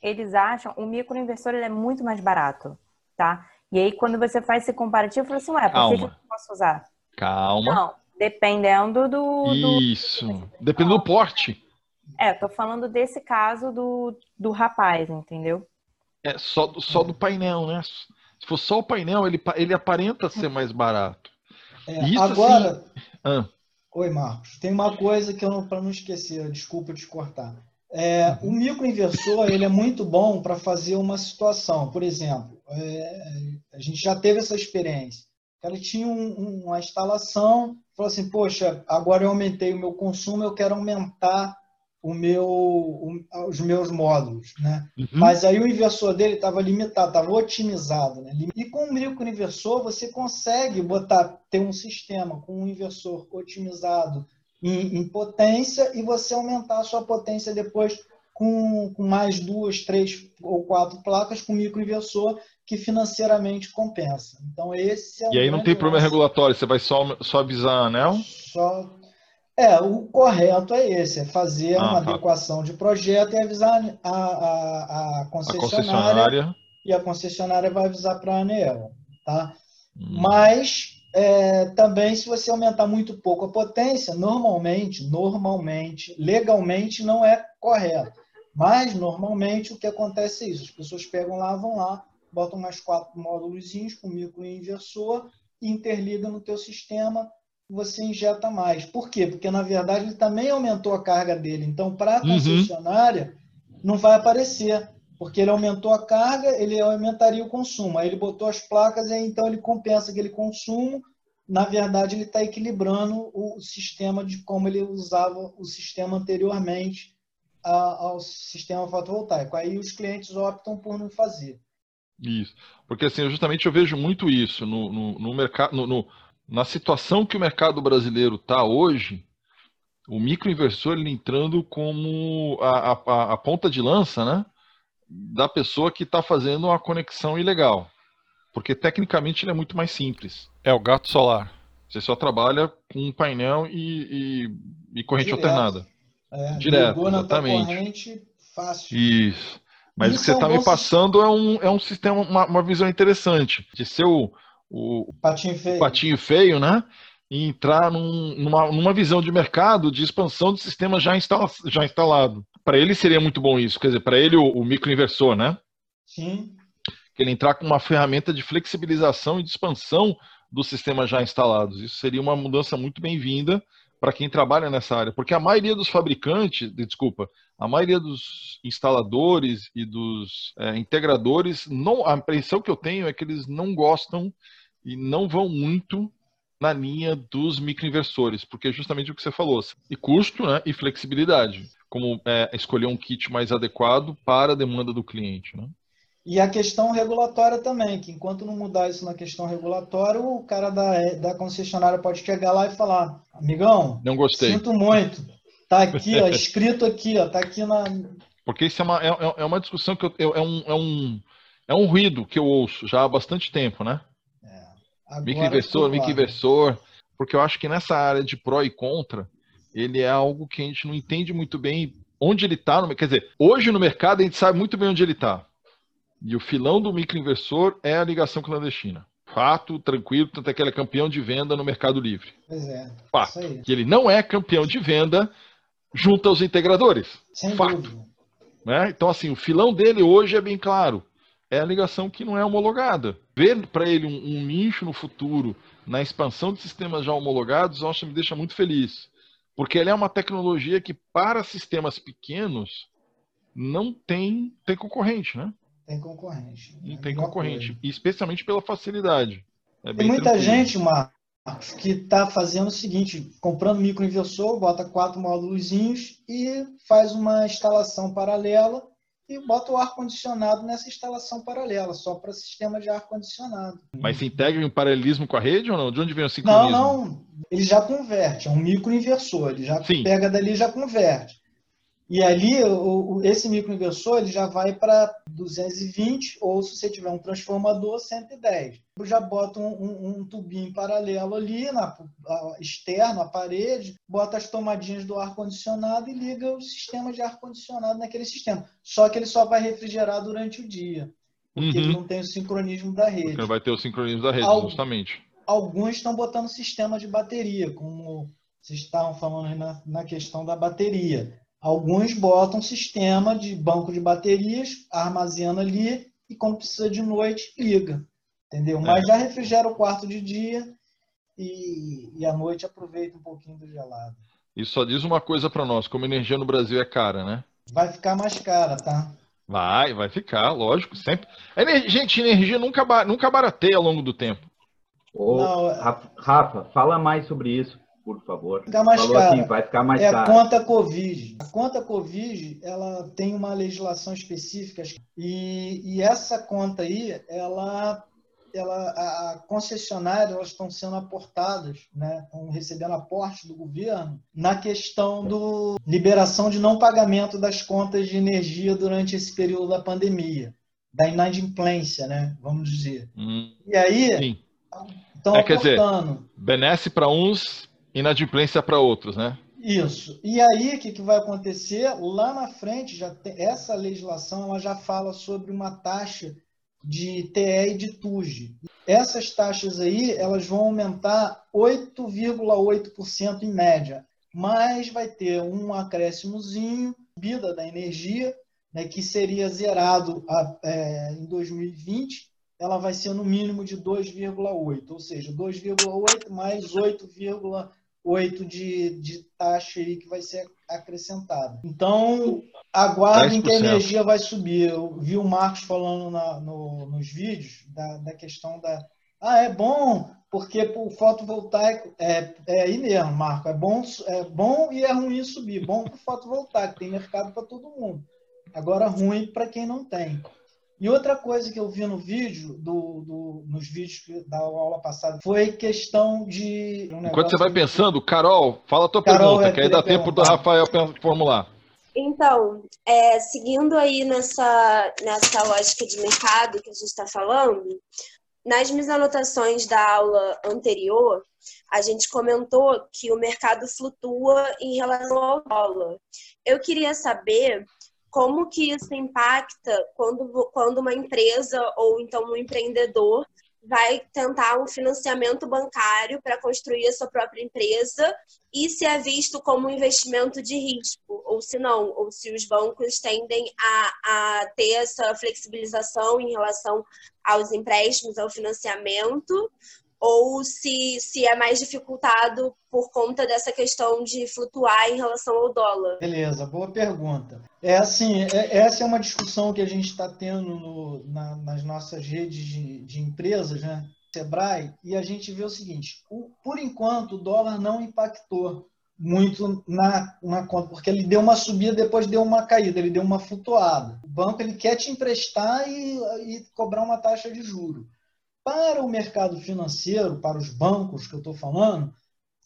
eles acham, o microinversor ele é muito mais barato tá? E aí, quando você faz esse comparativo, eu falo assim, ué, por que, que eu não posso usar? Calma. Não, dependendo do... do... Isso, dependendo do porte. É, tô falando desse caso do, do rapaz, entendeu? É, só, só do painel, né? Se for só o painel, ele, ele aparenta ser mais barato. É, Isso, agora... Assim... Ah. Oi, Marcos. Tem uma coisa que eu não, para não esquecer, desculpa te cortar. É, o microinversor ele é muito bom para fazer uma situação. Por exemplo, é, a gente já teve essa experiência. O cara tinha um, uma instalação, falou assim: Poxa, agora eu aumentei o meu consumo, eu quero aumentar o meu, o, os meus módulos. Né? Uhum. Mas aí o inversor dele estava limitado, estava otimizado. Né? E com o microinversor, você consegue botar, ter um sistema com um inversor otimizado em, em, potência e você aumentar a sua potência depois com, com mais duas, três ou quatro placas com microinversor que financeiramente compensa. Então esse é E aí não tem problema regulatório, você vai só, só avisar anel? Só é, o correto é esse, é fazer ah, uma tá. adequação de projeto e avisar a, a, a, concessionária, a concessionária, e a concessionária vai avisar para a ANEEL, tá? Hum. Mas é, também, se você aumentar muito pouco a potência, normalmente, normalmente, legalmente não é correto. Mas, normalmente, o que acontece é isso. As pessoas pegam lá, vão lá, botam mais quatro módulos com microinversor e interligam no teu sistema você injeta mais. Por quê? Porque, na verdade, ele também aumentou a carga dele. Então, para a uhum. concessionária, uhum. não vai aparecer porque ele aumentou a carga, ele aumentaria o consumo. Aí ele botou as placas, e aí, então ele compensa aquele consumo. Na verdade, ele está equilibrando o sistema de como ele usava o sistema anteriormente ao sistema fotovoltaico. Aí os clientes optam por não fazer. Isso, porque assim, justamente eu vejo muito isso no, no, no mercado, no, no, na situação que o mercado brasileiro está hoje, o microinversor ele entrando como a, a, a ponta de lança, né? da pessoa que está fazendo uma conexão ilegal. Porque tecnicamente ele é muito mais simples. É o gato solar. Você só trabalha com um painel e, e, e corrente Direto. alternada. É, Direto, exatamente. Corrente, fácil. Isso. Mas Isso o que você está é me passando é um, é um sistema, uma, uma visão interessante. De ser o, o patinho feio, patinho feio né? E entrar num, numa, numa visão de mercado de expansão do sistema já, instala, já instalado para ele seria muito bom isso, quer dizer, para ele o, o microinversor, né? Sim. Que ele entrar com uma ferramenta de flexibilização e de expansão dos sistemas já instalados. Isso seria uma mudança muito bem-vinda para quem trabalha nessa área, porque a maioria dos fabricantes, desculpa, a maioria dos instaladores e dos é, integradores, não, a impressão que eu tenho é que eles não gostam e não vão muito na linha dos microinversores, porque é justamente o que você falou, e custo né, e flexibilidade como é, escolher um kit mais adequado para a demanda do cliente. Né? E a questão regulatória também, que enquanto não mudar isso na questão regulatória, o cara da, da concessionária pode chegar lá e falar, amigão, não gostei. Sinto muito. Tá aqui, ó, escrito aqui, ó, tá aqui na. Porque isso é uma, é, é, é uma discussão que eu, é, um, é, um, é um ruído que eu ouço já há bastante tempo, né? É. Microinversor, microinversor, porque eu acho que nessa área de pró e contra, ele é algo que a gente não entende muito bem onde ele está. Quer dizer, hoje no mercado a gente sabe muito bem onde ele está. E o filão do microinversor é a ligação clandestina. Fato, tranquilo, tanto é que ele é campeão de venda no Mercado Livre. Pois é. Fato. Que ele não é campeão de venda junto aos integradores. Sem Fato. Né? Então, assim, o filão dele hoje é bem claro. É a ligação que não é homologada. Ver para ele um, um nicho no futuro na expansão de sistemas já homologados, que me deixa muito feliz. Porque ela é uma tecnologia que, para sistemas pequenos, não tem, tem concorrente, né? Tem concorrente. Não é tem concorrente. Coisa. Especialmente pela facilidade. É tem muita tranquilo. gente, Marcos, que está fazendo o seguinte: comprando microinversor, bota quatro módulos e faz uma instalação paralela e bota o ar-condicionado nessa instalação paralela, só para sistema de ar-condicionado. Mas se integra em paralelismo com a rede ou não? De onde vem o sincronismo? Não, não. Ele já converte, é um microinversor. Ele já Sim. pega dali e já converte. E ali, o, esse microinversor ele já vai para 220, ou se você tiver um transformador, 110. Eu já bota um, um, um tubinho paralelo ali, na, a, externo, à parede, bota as tomadinhas do ar-condicionado e liga o sistema de ar-condicionado naquele sistema. Só que ele só vai refrigerar durante o dia, porque uhum. ele não tem o sincronismo da rede. Porque vai ter o sincronismo da rede, Al, justamente. Alguns estão botando sistema de bateria, como vocês estavam falando na, na questão da bateria Alguns botam sistema de banco de baterias, armazena ali e quando precisa de noite, liga. Entendeu? Mas é. já refrigera o quarto de dia e, e à noite aproveita um pouquinho do gelado. E só diz uma coisa para nós, como energia no Brasil é cara, né? Vai ficar mais cara, tá? Vai, vai ficar, lógico, sempre. Gente, energia nunca, nunca barateia ao longo do tempo. Ô, Não, Rafa, fala mais sobre isso por favor. Ficar mais Falou cara. Assim, vai ficar mais é caro. a conta Covid. A conta Covid, ela tem uma legislação específica e, e essa conta aí, ela, ela, a concessionária, elas estão sendo aportadas, né, estão recebendo aporte do governo na questão do liberação de não pagamento das contas de energia durante esse período da pandemia, da inadimplência, né, vamos dizer. Hum, e aí, sim. estão é, aportando. Quer dizer, benesse para uns, inadimplência para outros, né? Isso. E aí, o que, que vai acontecer? Lá na frente, já tem, essa legislação ela já fala sobre uma taxa de TE e de TUG. Essas taxas aí, elas vão aumentar 8,8% em média, mas vai ter um acréscimozinho, subida da energia, né, que seria zerado a, é, em 2020, ela vai ser no mínimo de 2,8, ou seja, 2,8 mais 8,8 8 de, de taxa aí que vai ser acrescentada. Então, aguardem que a energia vai subir. Eu vi o Marcos falando na, no, nos vídeos da, da questão da. Ah, é bom, porque o fotovoltaico é, é aí mesmo, Marco. É bom, é bom e é ruim subir. Bom para o fotovoltaico, tem mercado para todo mundo. Agora, ruim para quem não tem. E outra coisa que eu vi no vídeo, do, do, nos vídeos da aula passada, foi questão de. Um Enquanto você vai pensando, Carol, fala a tua Carol, pergunta, que aí dá tempo do Rafael formular. Então, é, seguindo aí nessa, nessa lógica de mercado que a gente está falando, nas minhas anotações da aula anterior, a gente comentou que o mercado flutua em relação ao dólar. Eu queria saber como que isso impacta quando, quando uma empresa ou então um empreendedor vai tentar um financiamento bancário para construir a sua própria empresa e se é visto como um investimento de risco, ou se não, ou se os bancos tendem a, a ter essa flexibilização em relação aos empréstimos, ao financiamento, ou se, se é mais dificultado por conta dessa questão de flutuar em relação ao dólar. Beleza, boa pergunta. É assim, é, essa é uma discussão que a gente está tendo no, na, nas nossas redes de, de empresas, né? Sebrae, e a gente vê o seguinte: o, por enquanto o dólar não impactou muito na, na conta, porque ele deu uma subida, depois deu uma caída, ele deu uma flutuada. O banco ele quer te emprestar e, e cobrar uma taxa de juro. Para o mercado financeiro, para os bancos que eu estou falando,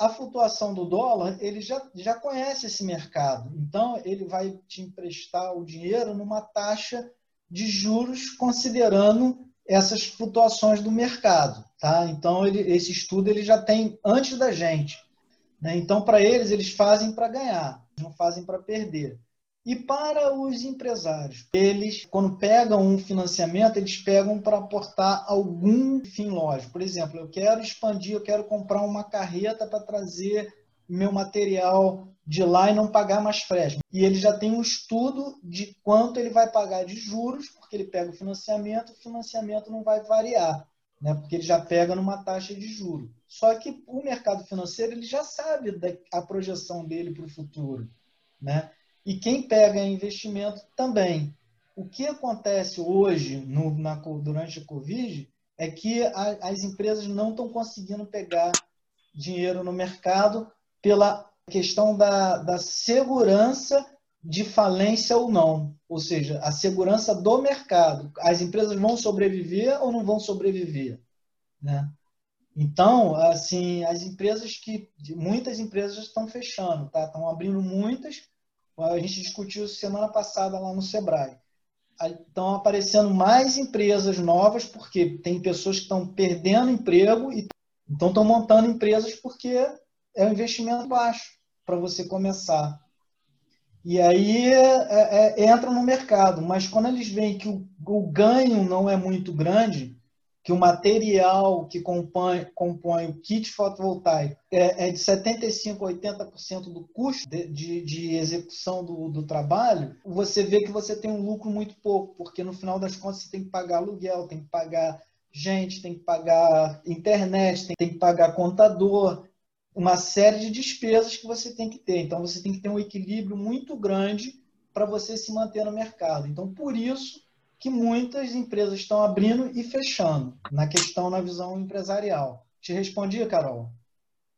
a flutuação do dólar, ele já, já conhece esse mercado. Então, ele vai te emprestar o dinheiro numa taxa de juros considerando essas flutuações do mercado. Tá? Então, ele, esse estudo ele já tem antes da gente. Né? Então, para eles, eles fazem para ganhar, não fazem para perder. E para os empresários, eles, quando pegam um financiamento, eles pegam para aportar algum fim lógico. Por exemplo, eu quero expandir, eu quero comprar uma carreta para trazer meu material de lá e não pagar mais frete. E ele já tem um estudo de quanto ele vai pagar de juros, porque ele pega o financiamento, o financiamento não vai variar, né? porque ele já pega numa taxa de juros. Só que o mercado financeiro ele já sabe a projeção dele para o futuro. Né? E quem pega investimento também. O que acontece hoje, no, na, durante a Covid, é que a, as empresas não estão conseguindo pegar dinheiro no mercado pela questão da, da segurança de falência ou não, ou seja, a segurança do mercado. As empresas vão sobreviver ou não vão sobreviver, né? Então, assim, as empresas que muitas empresas estão fechando, tá? Estão abrindo muitas. A gente discutiu semana passada lá no Sebrae. Estão aparecendo mais empresas novas porque tem pessoas que estão perdendo emprego e então estão montando empresas porque é um investimento baixo para você começar. E aí é, é, entra no mercado, mas quando eles veem que o, o, ganho não é muito grande, que o material que compõe, compõe o kit fotovoltaico é, é de 75% a 80% do custo de, de, de execução do, do, trabalho, você vê que você tem um lucro muito pouco, porque no final das contas você tem que pagar aluguel, tem que pagar gente, tem que pagar internet, tem, tem que pagar contador, uma série de despesas que você tem que ter. Então, você tem que ter um equilíbrio muito grande para você se manter no mercado. Então, por isso que muitas empresas estão abrindo e fechando na questão, na visão empresarial. Te respondi, Carol?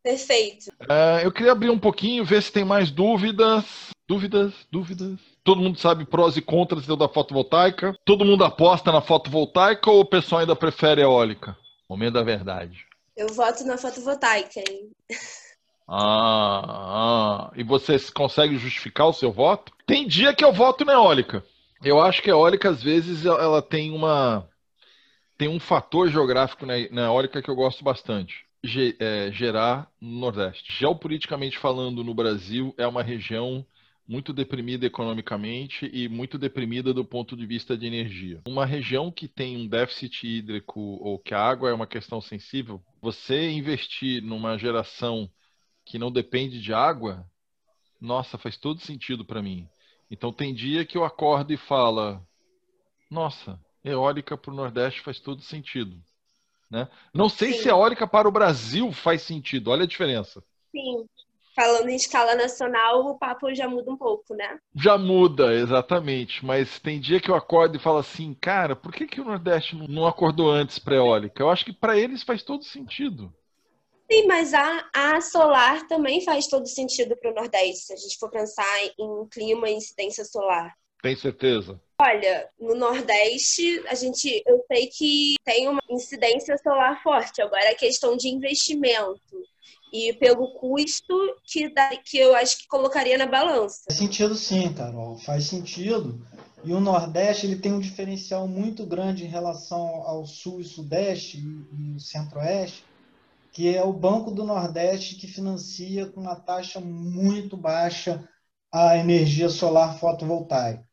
Perfeito. É, eu queria abrir um pouquinho, ver se tem mais dúvidas. Dúvidas, dúvidas. Todo mundo sabe prós e contras da fotovoltaica. Todo mundo aposta na fotovoltaica ou o pessoal ainda prefere eólica? Momento da verdade. Eu voto na fotovoltaica. Hein? Ah, ah, e você consegue justificar o seu voto? Tem dia que eu voto na eólica. Eu acho que a eólica, às vezes, ela tem uma. Tem um fator geográfico na, eólica que eu gosto bastante. Ge, é, gerar no Nordeste. Geopoliticamente falando, no Brasil, é uma região muito deprimida economicamente e muito deprimida do ponto de vista de energia. Uma região que tem um déficit hídrico ou que a água é uma questão sensível, você investir numa geração que não depende de água, nossa, faz todo sentido para mim. Então tem dia que eu acordo e falo, nossa, eólica para o Nordeste faz todo sentido. Né? Não sei Sim. se eólica para o Brasil faz sentido, olha a diferença. Sim, falando em escala nacional, o papo já muda um pouco, né? Já muda, exatamente. Mas tem dia que eu acordo e falo assim, cara, por que, que o Nordeste não acordou antes para eólica? Eu acho que para eles faz todo sentido. Sim, mas a, a solar também faz todo sentido para o Nordeste, se a gente for pensar em clima e incidência solar. Tem certeza? Olha, no Nordeste, a gente, eu sei que tem uma incidência solar forte. Agora, é questão de investimento e pelo custo que, dá, que eu acho que colocaria na balança. Faz sentido sim, Carol, faz sentido. E o Nordeste ele tem um diferencial muito grande em relação ao Sul e Sudeste e, e Centro-Oeste, que é o Banco do Nordeste que financia com uma taxa muito baixa a energia solar fotovoltaica.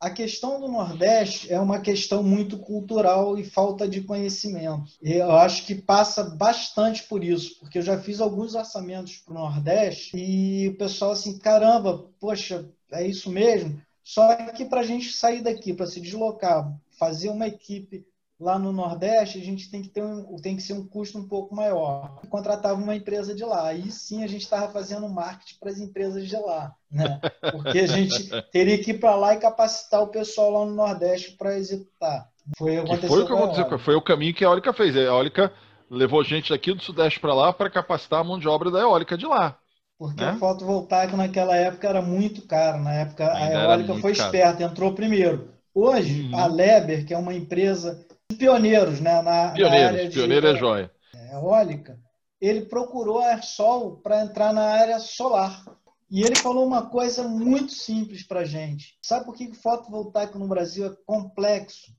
A questão do Nordeste é uma questão muito cultural e falta de conhecimento. Eu acho que passa bastante por isso, porque eu já fiz alguns orçamentos para o Nordeste e o pessoal assim, caramba, poxa, é isso mesmo? Só que para a gente sair daqui, para se deslocar, fazer uma equipe lá no Nordeste, a gente tem que ter um, tem que ser um custo um pouco maior. Contratava uma empresa de lá. Aí sim a gente estava fazendo marketing para as empresas de lá, né? Porque a gente teria que ir para lá e capacitar o pessoal lá no Nordeste para executar. Foi, foi o que aconteceu, foi o caminho que a Eólica fez. A Eólica levou gente daqui do Sudeste para lá para capacitar a mão de obra da Eólica de lá. Porque né? o fotovoltaico naquela época era muito caro. Na época Ainda a Eólica foi caro. esperta, entrou primeiro. Hoje, uhum. a Leber, que é uma empresa pioneiros né, na, pioneiros, na área de pioneiro é joia. eólica, ele procurou a Arsol para entrar na área solar. E ele falou uma coisa muito simples para a gente. Sabe por que o fotovoltaico no Brasil é complexo?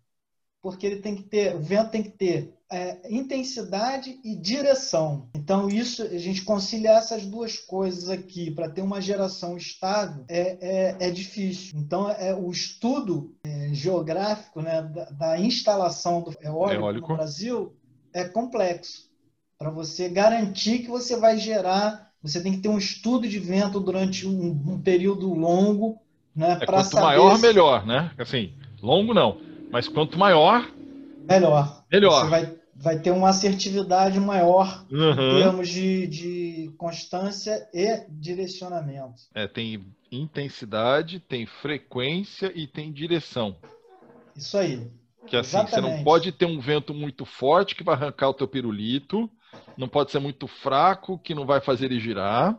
Porque ele tem que ter, o vento tem que ter é, intensidade e direção. Então, isso, a gente conciliar essas duas coisas aqui para ter uma geração estável é, é, é difícil. Então, é, o estudo é, geográfico né, da, da, instalação do eólico, eólico no Brasil é complexo. Para você garantir que você vai gerar, você tem que ter um estudo de vento durante um, um período longo. Né, é, quanto maior, se... melhor, né? Assim, longo não, mas quanto maior, melhor. Melhor. Você vai vai ter uma assertividade maior uhum. em termos de, de constância e direcionamento. É, tem intensidade, tem frequência e tem direção. Isso aí. Que assim, Exatamente. você não pode ter um vento muito forte que vai arrancar o teu pirulito, não pode ser muito fraco que não vai fazer ele girar,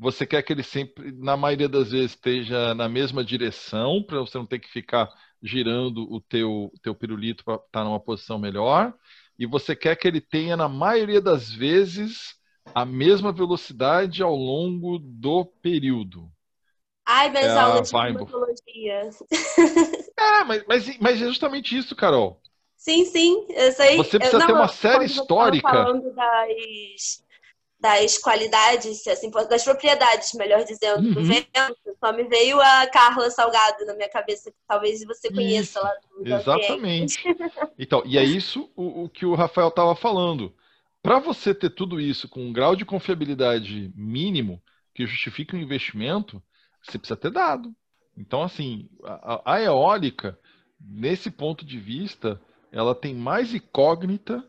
Você quer que ele sempre, na maioria das vezes, esteja na mesma direção, para você não ter que ficar girando o teu, teu pirulito para estar tá numa posição melhor. E você quer que ele tenha, na maioria das vezes, a mesma velocidade ao longo do período. Ai, minhas é aulas de. É, mas, mas, mas é justamente isso, Carol. Sim, sim. Eu sei. Você precisa eu, ter uma série histórica. Falando das, das qualidades, assim, das propriedades, melhor dizendo, uhum. do vento, só me veio a Carla Salgado na minha cabeça, que talvez você conheça isso. lá do Exatamente. então, e é isso o, o que o Rafael estava falando. Para você ter tudo isso com um grau de confiabilidade mínimo que justifique o um investimento, você precisa ter dado. Então, assim, a, a eólica, nesse ponto de vista, ela tem mais incógnita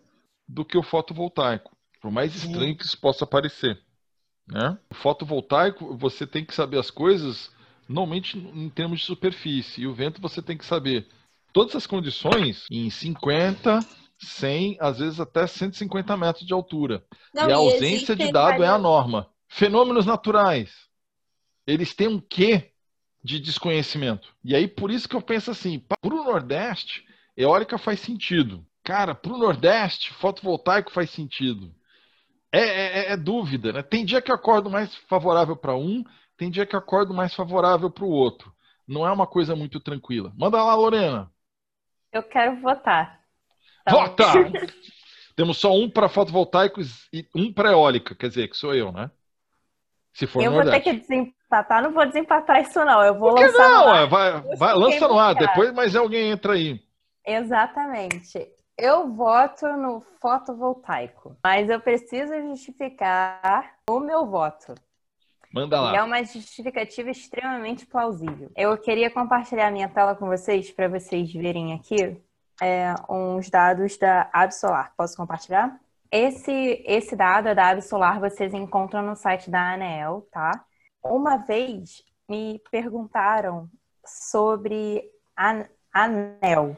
do que o fotovoltaico, por mais estranho que isso possa parecer. Né? O fotovoltaico, você tem que saber as coisas, normalmente em termos de superfície, e o vento você tem que saber todas as condições em 50, 100, às vezes até 150 metros de altura. Não, e a ausência de dado é a norma. Fenômenos naturais, eles têm um quê de desconhecimento. E aí, por isso que eu penso assim, para o Nordeste, eólica faz sentido. Cara, para o Nordeste, fotovoltaico faz sentido. É, é, é, é, dúvida, né? Tem dia que eu acordo mais favorável para um, tem dia que eu acordo mais favorável para o outro. Não é uma coisa muito tranquila. Manda lá, Lorena. Eu quero votar. Então... Vota! Temos só um para fotovoltaicos e um para eólica, quer dizer, que sou eu, né? Se for eu vou ter que desempatar, não vou desempatar isso não. Eu vou Por que lançar não? no ar. Vai, vai, lança no ar, depois mais alguém entra aí. Exatamente. Eu voto no fotovoltaico, mas eu preciso justificar o meu voto. Manda lá. E é uma justificativa extremamente plausível. Eu queria compartilhar minha tela com vocês para vocês verem aqui é, uns dados da Absolar. Posso compartilhar? Esse, esse dado é da Absolar, vocês encontram no site da ANEEL, tá? Uma vez me perguntaram sobre a ANEL.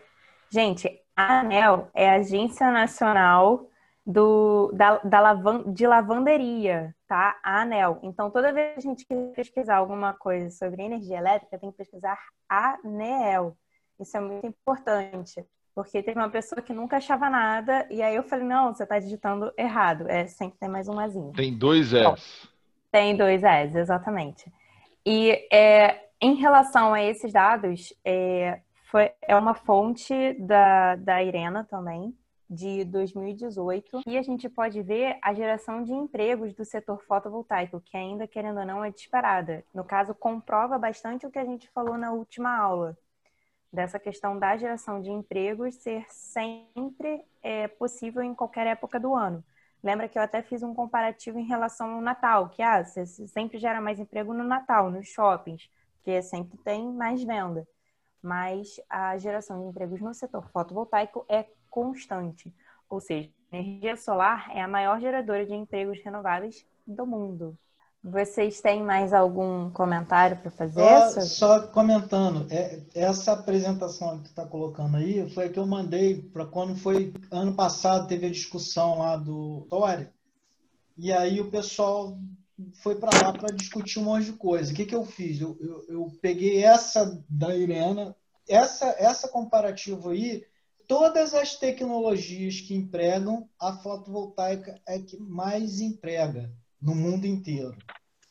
Gente, a ANEL é a Agência Nacional do, da, da lavan, de Lavanderia, tá? A ANEL. Então, toda vez que a gente quer pesquisar alguma coisa sobre energia elétrica, tem que pesquisar ANEL. Isso é muito importante, porque teve uma pessoa que nunca achava nada, e aí eu falei, não, você está digitando errado. É, sempre tem mais um azinho. Tem dois S. Tem dois S, exatamente. E é, em relação a esses dados, é, foi, é uma fonte da, da Irena também, de 2018, e a gente pode ver a geração de empregos do setor fotovoltaico, que ainda, querendo ou não, é disparada. No caso, comprova bastante o que a gente falou na última aula, dessa questão da geração de empregos ser sempre é, possível em qualquer época do ano. Lembra que eu até fiz um comparativo em relação ao Natal, que ah, você sempre gera mais emprego no Natal, nos shoppings, porque sempre tem mais venda mas a geração de empregos no setor fotovoltaico é constante. Ou seja, a energia solar é a maior geradora de empregos renováveis do mundo. Vocês têm mais algum comentário para fazer? Só, só comentando, é, essa apresentação que está colocando aí foi a que eu mandei para quando foi ano passado, teve a discussão lá do Tori, e aí o pessoal foi para lá para discutir um monte de coisa. O que, que eu fiz? Eu, eu, eu, peguei essa da Irena, essa, essa comparativa aí, todas as tecnologias que empregam, a fotovoltaica é que mais emprega no mundo inteiro.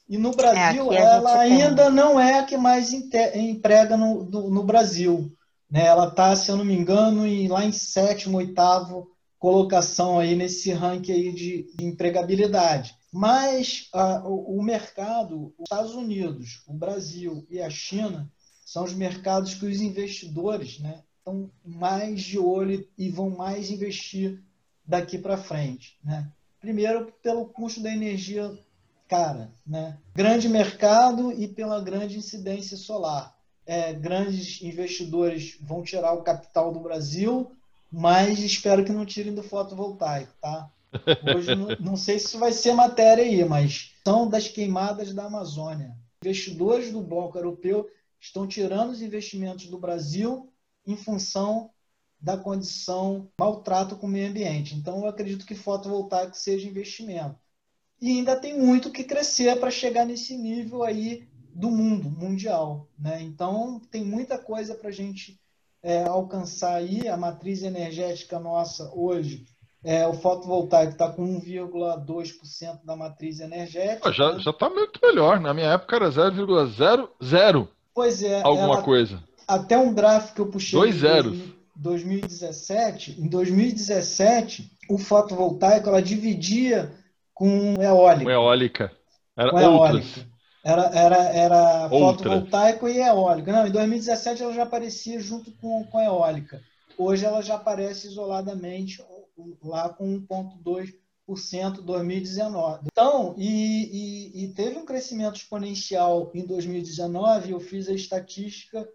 E no Brasil, é, ela ainda tem. não é a que mais emprega no, do, no Brasil. Né? Ela está, se eu não me engano, em, lá em sétimo, oitavo colocação aí nesse ranking aí de, de empregabilidade. Mas o, o mercado, os Estados Unidos, o Brasil e a China são os mercados que os investidores né, estão mais de olho e vão mais investir daqui para frente. Né? Primeiro, pelo custo da energia cara, né? grande mercado e pela grande incidência solar. É, grandes investidores vão tirar o capital do Brasil, mas espero que não tirem do fotovoltaico, tá? Hoje não, sei se vai ser matéria aí, mas são das queimadas da Amazônia. Investidores do bloco europeu estão tirando os investimentos do Brasil em função da condição maltrato com o meio ambiente. Então, eu acredito que fotovoltaico seja investimento. e ainda tem muito que crescer para chegar nesse nível aí do mundo mundial. Né? Então, tem muita coisa para a gente é, alcançar aí. A matriz energética nossa hoje, é, o fotovoltaico está com 1,2% da matriz energética. Já está muito melhor. Na minha época era 0,00. Pois é. Alguma ela, coisa. Até um gráfico que eu puxei. Dois zeros. 2017. Em 2017, o fotovoltaico ela dividia com eólica. Com eólica. Era com. Eólica. Era, era, era fotovoltaico e eólica. Não, em 2017 ela já aparecia junto com, com eólica. Hoje ela já aparece isoladamente lá com 1,2% 2019. Então, e, e, e, teve um crescimento exponencial em 2019. Eu fiz a estatística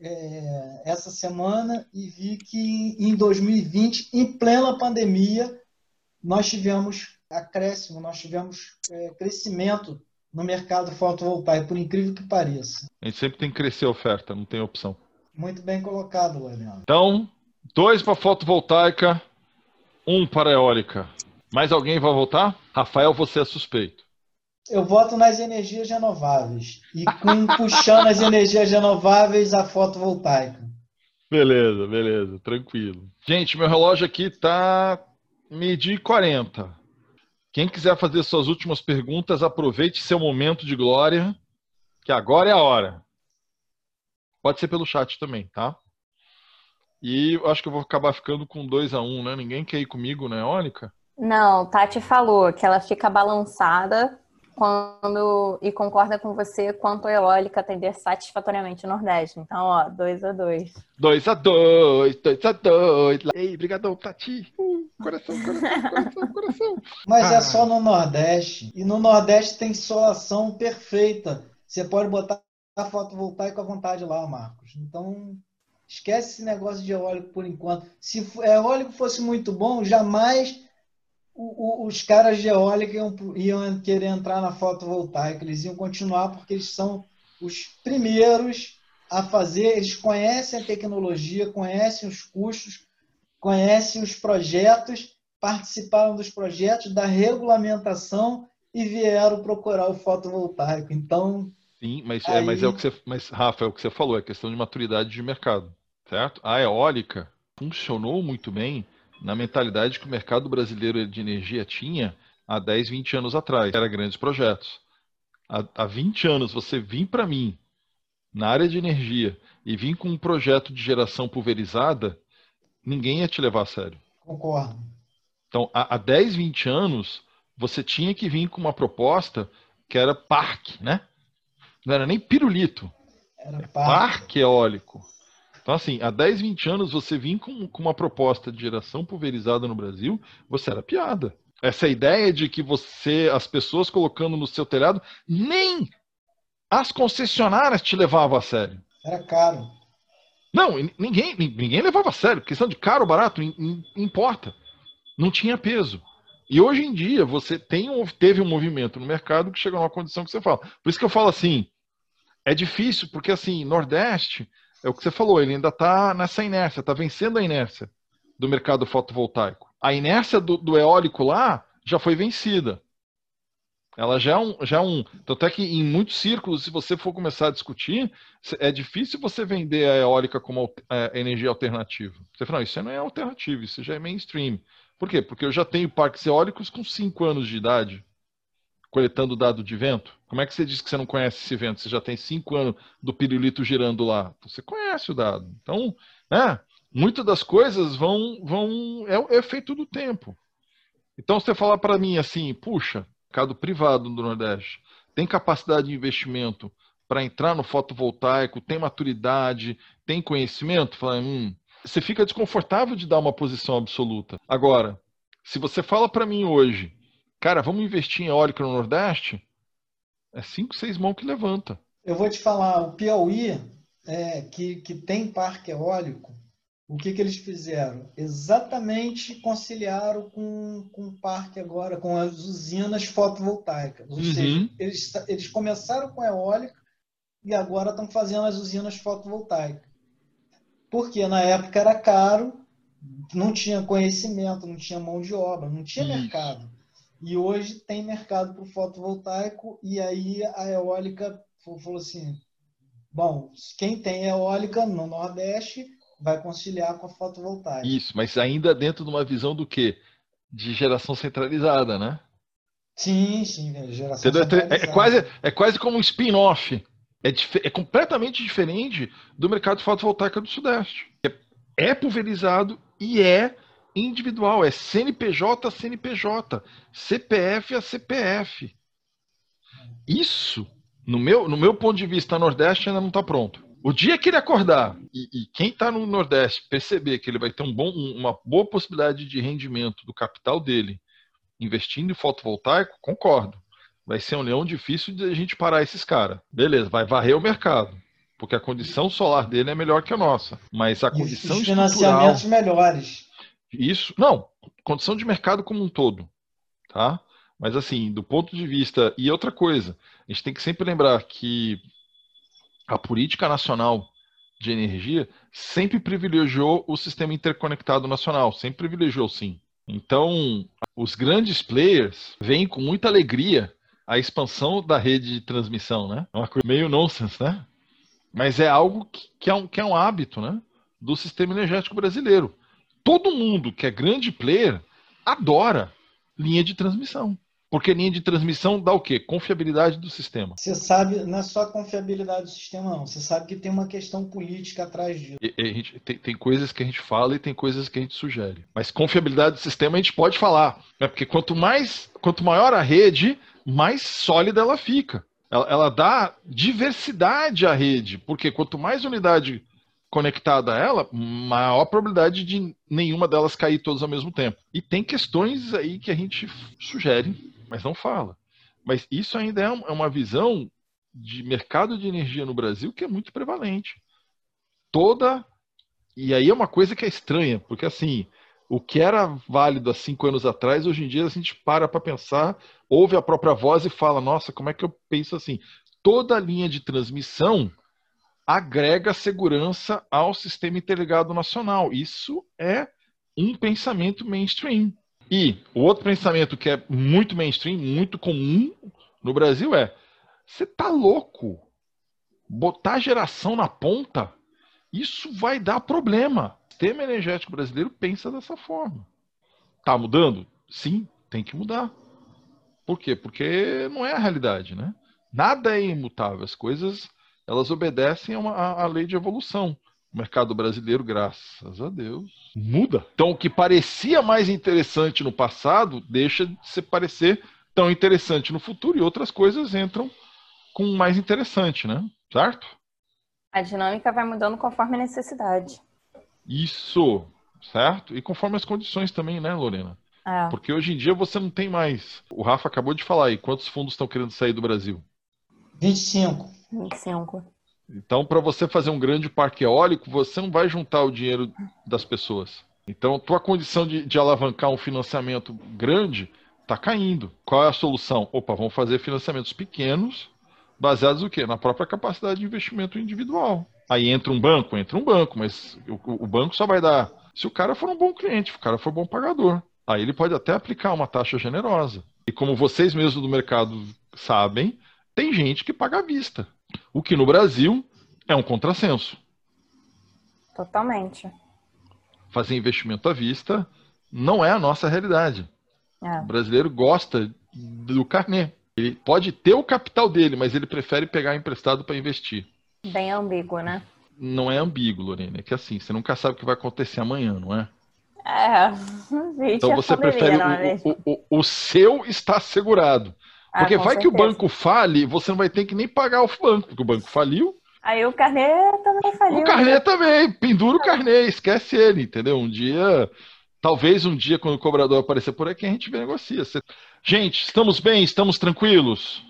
é, essa semana e vi que em 2020, em plena pandemia, nós tivemos acréscimo, nós tivemos é, crescimento no mercado fotovoltaico, por incrível que pareça. A gente sempre tem que crescer a oferta, não tem opção. Muito bem colocado, Leandro. Então, dois para fotovoltaica, um para eólica. Mais alguém vai votar? Rafael, você é suspeito. Eu voto nas energias renováveis. E com, puxando as energias renováveis a fotovoltaica. Beleza, beleza, tranquilo. Gente, meu relógio aqui tá medir 40. Quem quiser fazer suas últimas perguntas, aproveite seu momento de glória, que agora é a hora. Pode ser pelo chat também, tá? E acho que eu vou acabar ficando com 2 a 1 um, né? Ninguém quer ir comigo, né, Ônica? Não, Tati falou que ela fica balançada quando e concorda com você quanto a eólica atender satisfatoriamente o Nordeste. Então, ó, 2 a 2 2 a 2 2 a 2 Ei, brigadão, Tati. Uh, coração, coração, coração, coração. Mas é ah. é só no Nordeste. E no Nordeste tem solação perfeita. Você pode botar a fotovoltaica à vontade lá, Marcos. Então, esquece esse negócio de eólico por enquanto. Se eólico fosse muito bom, jamais o, o, os caras de eólica iam, iam querer entrar na fotovoltaica, eles iam continuar porque eles são os primeiros a fazer, eles conhecem a tecnologia, conhecem os custos, conhecem os projetos, participaram dos projetos, da regulamentação e vieram procurar o fotovoltaico. Então. Sim, mas, aí... é, mas é o que você. Mas, Rafa, é o que você falou, é questão de maturidade de mercado. Certo? A eólica funcionou muito bem na mentalidade que o mercado brasileiro de energia tinha há 10, 20 anos atrás. Era grandes projetos. Há, há 20 anos você vir para mim na área de energia e vir com um projeto de geração pulverizada, ninguém ia te levar a sério. Concordo. Então, há, há 10, 20 anos, você tinha que vir com uma proposta que era parque, né? Não era nem pirulito. Era parque. parque eólico. Então, assim, há 10, 20 anos você vinha com, com uma proposta de geração pulverizada no Brasil, você era piada. Essa ideia de que você, as pessoas colocando no seu telhado, nem as concessionárias te levavam a sério. Era caro. Não, ninguém, ninguém levava a sério. Questão de caro ou barato, importa. Não tinha peso. E hoje em dia você tem um, teve um movimento no mercado que chegou a uma condição que você fala. Por isso que eu falo assim, é difícil, porque assim, Nordeste, é o que você falou, ele ainda está nessa inércia, está vencendo a inércia do mercado fotovoltaico. A inércia do, do, eólico lá já foi vencida. Ela já é, um, já é um. Tanto é que em muitos círculos, se você for começar a discutir, é difícil você vender a eólica como é, energia alternativa. Você fala, não, isso não é alternativo, isso já é mainstream. Por quê? Porque eu já tenho parques eólicos com 5 anos de idade coletando dado de vento? Como é que você diz que você não conhece esse vento? Você já tem cinco anos do pirulito girando lá. Você conhece o dado. Então, né? Muitas das coisas vão. vão é, é feito do tempo. Então, você falar para mim assim, puxa, mercado privado do Nordeste tem capacidade de investimento para entrar no fotovoltaico, tem maturidade, tem conhecimento, fala, hum, você fica desconfortável de dar uma posição absoluta. Agora, se você fala para mim hoje Cara, vamos investir em eólica no Nordeste? É cinco, seis mãos que levanta. Eu vou te falar, o Piauí, é, que, que tem parque eólico, o que, que eles fizeram? Exatamente conciliaram com, com o parque agora, com as usinas fotovoltaicas. Ou uhum. seja, eles, eles começaram com eólica e agora estão fazendo as usinas fotovoltaicas. Porque na época era caro, não tinha conhecimento, não tinha mão de obra, não tinha Isso. mercado. E hoje tem mercado para o fotovoltaico, e aí a eólica falou assim: bom, quem tem eólica no Nordeste vai conciliar com a fotovoltaica. Isso, mas ainda dentro de uma visão do quê? De geração centralizada, né? Sim, sim, é geração Entendeu? centralizada. É quase, é quase como um spin-off. É, é, completamente diferente do mercado de fotovoltaica do Sudeste. É, é pulverizado e é individual, é CNPJ a CNPJ, CPF a CPF. Isso, no meu, no meu ponto de vista, Nordeste ainda não está pronto. O dia que ele acordar e, e quem está no Nordeste perceber que ele vai ter um bom, uma boa possibilidade de rendimento do capital dele investindo em fotovoltaico, concordo. Vai ser um leão difícil de a gente parar esses caras. Beleza, vai varrer o mercado. Porque a condição solar dele é melhor que a nossa. Mas a condição Os financiamentos melhores. Isso, não, condição de mercado como um todo, tá? Mas assim, do ponto de vista e outra coisa, a gente tem que sempre lembrar que a política nacional de energia sempre privilegiou o sistema interconectado nacional, sempre privilegiou sim. Então, os grandes players veem com muita alegria a expansão da rede de transmissão, né? É uma coisa meio nonsense, né? Mas é algo que, que, é, um, que é um hábito, né? Do sistema energético brasileiro. Todo mundo que é grande player adora linha de transmissão. Porque linha de transmissão dá o quê? Confiabilidade do sistema. Você sabe, não é só confiabilidade do sistema, não. Você sabe que tem uma questão política atrás disso. E, e gente, tem, tem, coisas que a gente fala e tem coisas que a gente sugere. Mas confiabilidade do sistema a gente pode falar. Né? Porque quanto mais, quanto maior a rede, mais sólida ela fica. Ela, ela dá diversidade à rede. Porque quanto mais unidade conectada a ela, maior probabilidade de nenhuma delas cair todas ao mesmo tempo. E tem questões aí que a gente sugere mas não fala. Mas isso ainda é, é uma visão de mercado de energia no Brasil que é muito prevalente. Toda. E aí é uma coisa que é estranha, porque assim, o que era válido há cinco anos atrás, hoje em dia a gente para para pensar, ouve a própria voz e fala: nossa, como é que eu penso assim? Toda linha de transmissão agrega segurança ao sistema interligado nacional. Isso é um pensamento mainstream. E o outro pensamento que é muito mainstream, muito comum no Brasil é: você tá louco? Botar geração na ponta, isso vai dar problema. O sistema energético brasileiro pensa dessa forma. Tá mudando? Sim, tem que mudar. Por quê? Porque não é a realidade, né? Nada é imutável. As coisas elas obedecem a, uma, a, a lei de evolução. O mercado brasileiro, graças a Deus, muda. Então, o que parecia mais interessante no passado deixa de se parecer tão interessante no futuro e outras coisas entram com mais interessante, né? Certo? A dinâmica vai mudando conforme a necessidade. Isso, certo? E conforme as condições também, né, Lorena? É. Porque hoje em dia você não tem mais. O Rafa acabou de falar aí, quantos fundos estão querendo sair do Brasil? 25. 25. Então, para você fazer um grande parque eólico, você não vai juntar o dinheiro das pessoas. Então, tua condição de, de alavancar um financiamento grande está caindo. Qual é a solução? Opa, vamos fazer financiamentos pequenos, baseados no quê? Na própria capacidade de investimento individual. Aí entra um banco, entra um banco, mas o, o banco só vai dar se o cara for um bom cliente, se o cara for um bom pagador. Aí ele pode até aplicar uma taxa generosa. E como vocês mesmos do mercado sabem, tem gente que paga à vista. O que no Brasil é um contrassenso. Totalmente. Fazer investimento à vista não é a nossa realidade. É. O brasileiro gosta do carnê. Ele pode ter o capital dele, mas ele prefere pegar emprestado para investir. Bem ambíguo, né? Não é ambíguo, Lorena. É que assim, você nunca sabe o que vai acontecer amanhã, não é? É, então você prefere é o, o, o, o, seu está assegurado. Ah, porque ah, vai certeza. que o banco fale, você não vai ter que nem pagar o banco, porque o banco faliu. Aí o carnê também faliu. O carnê né? também, pendura o carnê, esquece ele, entendeu? Um dia, talvez um dia, quando o cobrador aparecer por aqui, a gente negocia. Gente, estamos bem? Estamos tranquilos?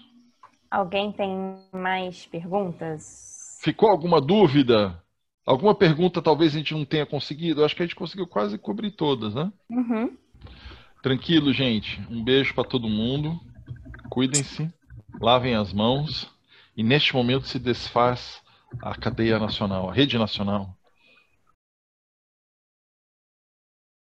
Alguém tem mais perguntas? Ficou alguma dúvida? Alguma pergunta talvez a gente não tenha conseguido? Acho que a gente conseguiu quase cobrir todas, né? Uhum. Tranquilo, gente. Um beijo para todo mundo cuidem-se, lavem as mãos, e neste momento se desfaz a cadeia nacional, a rede nacional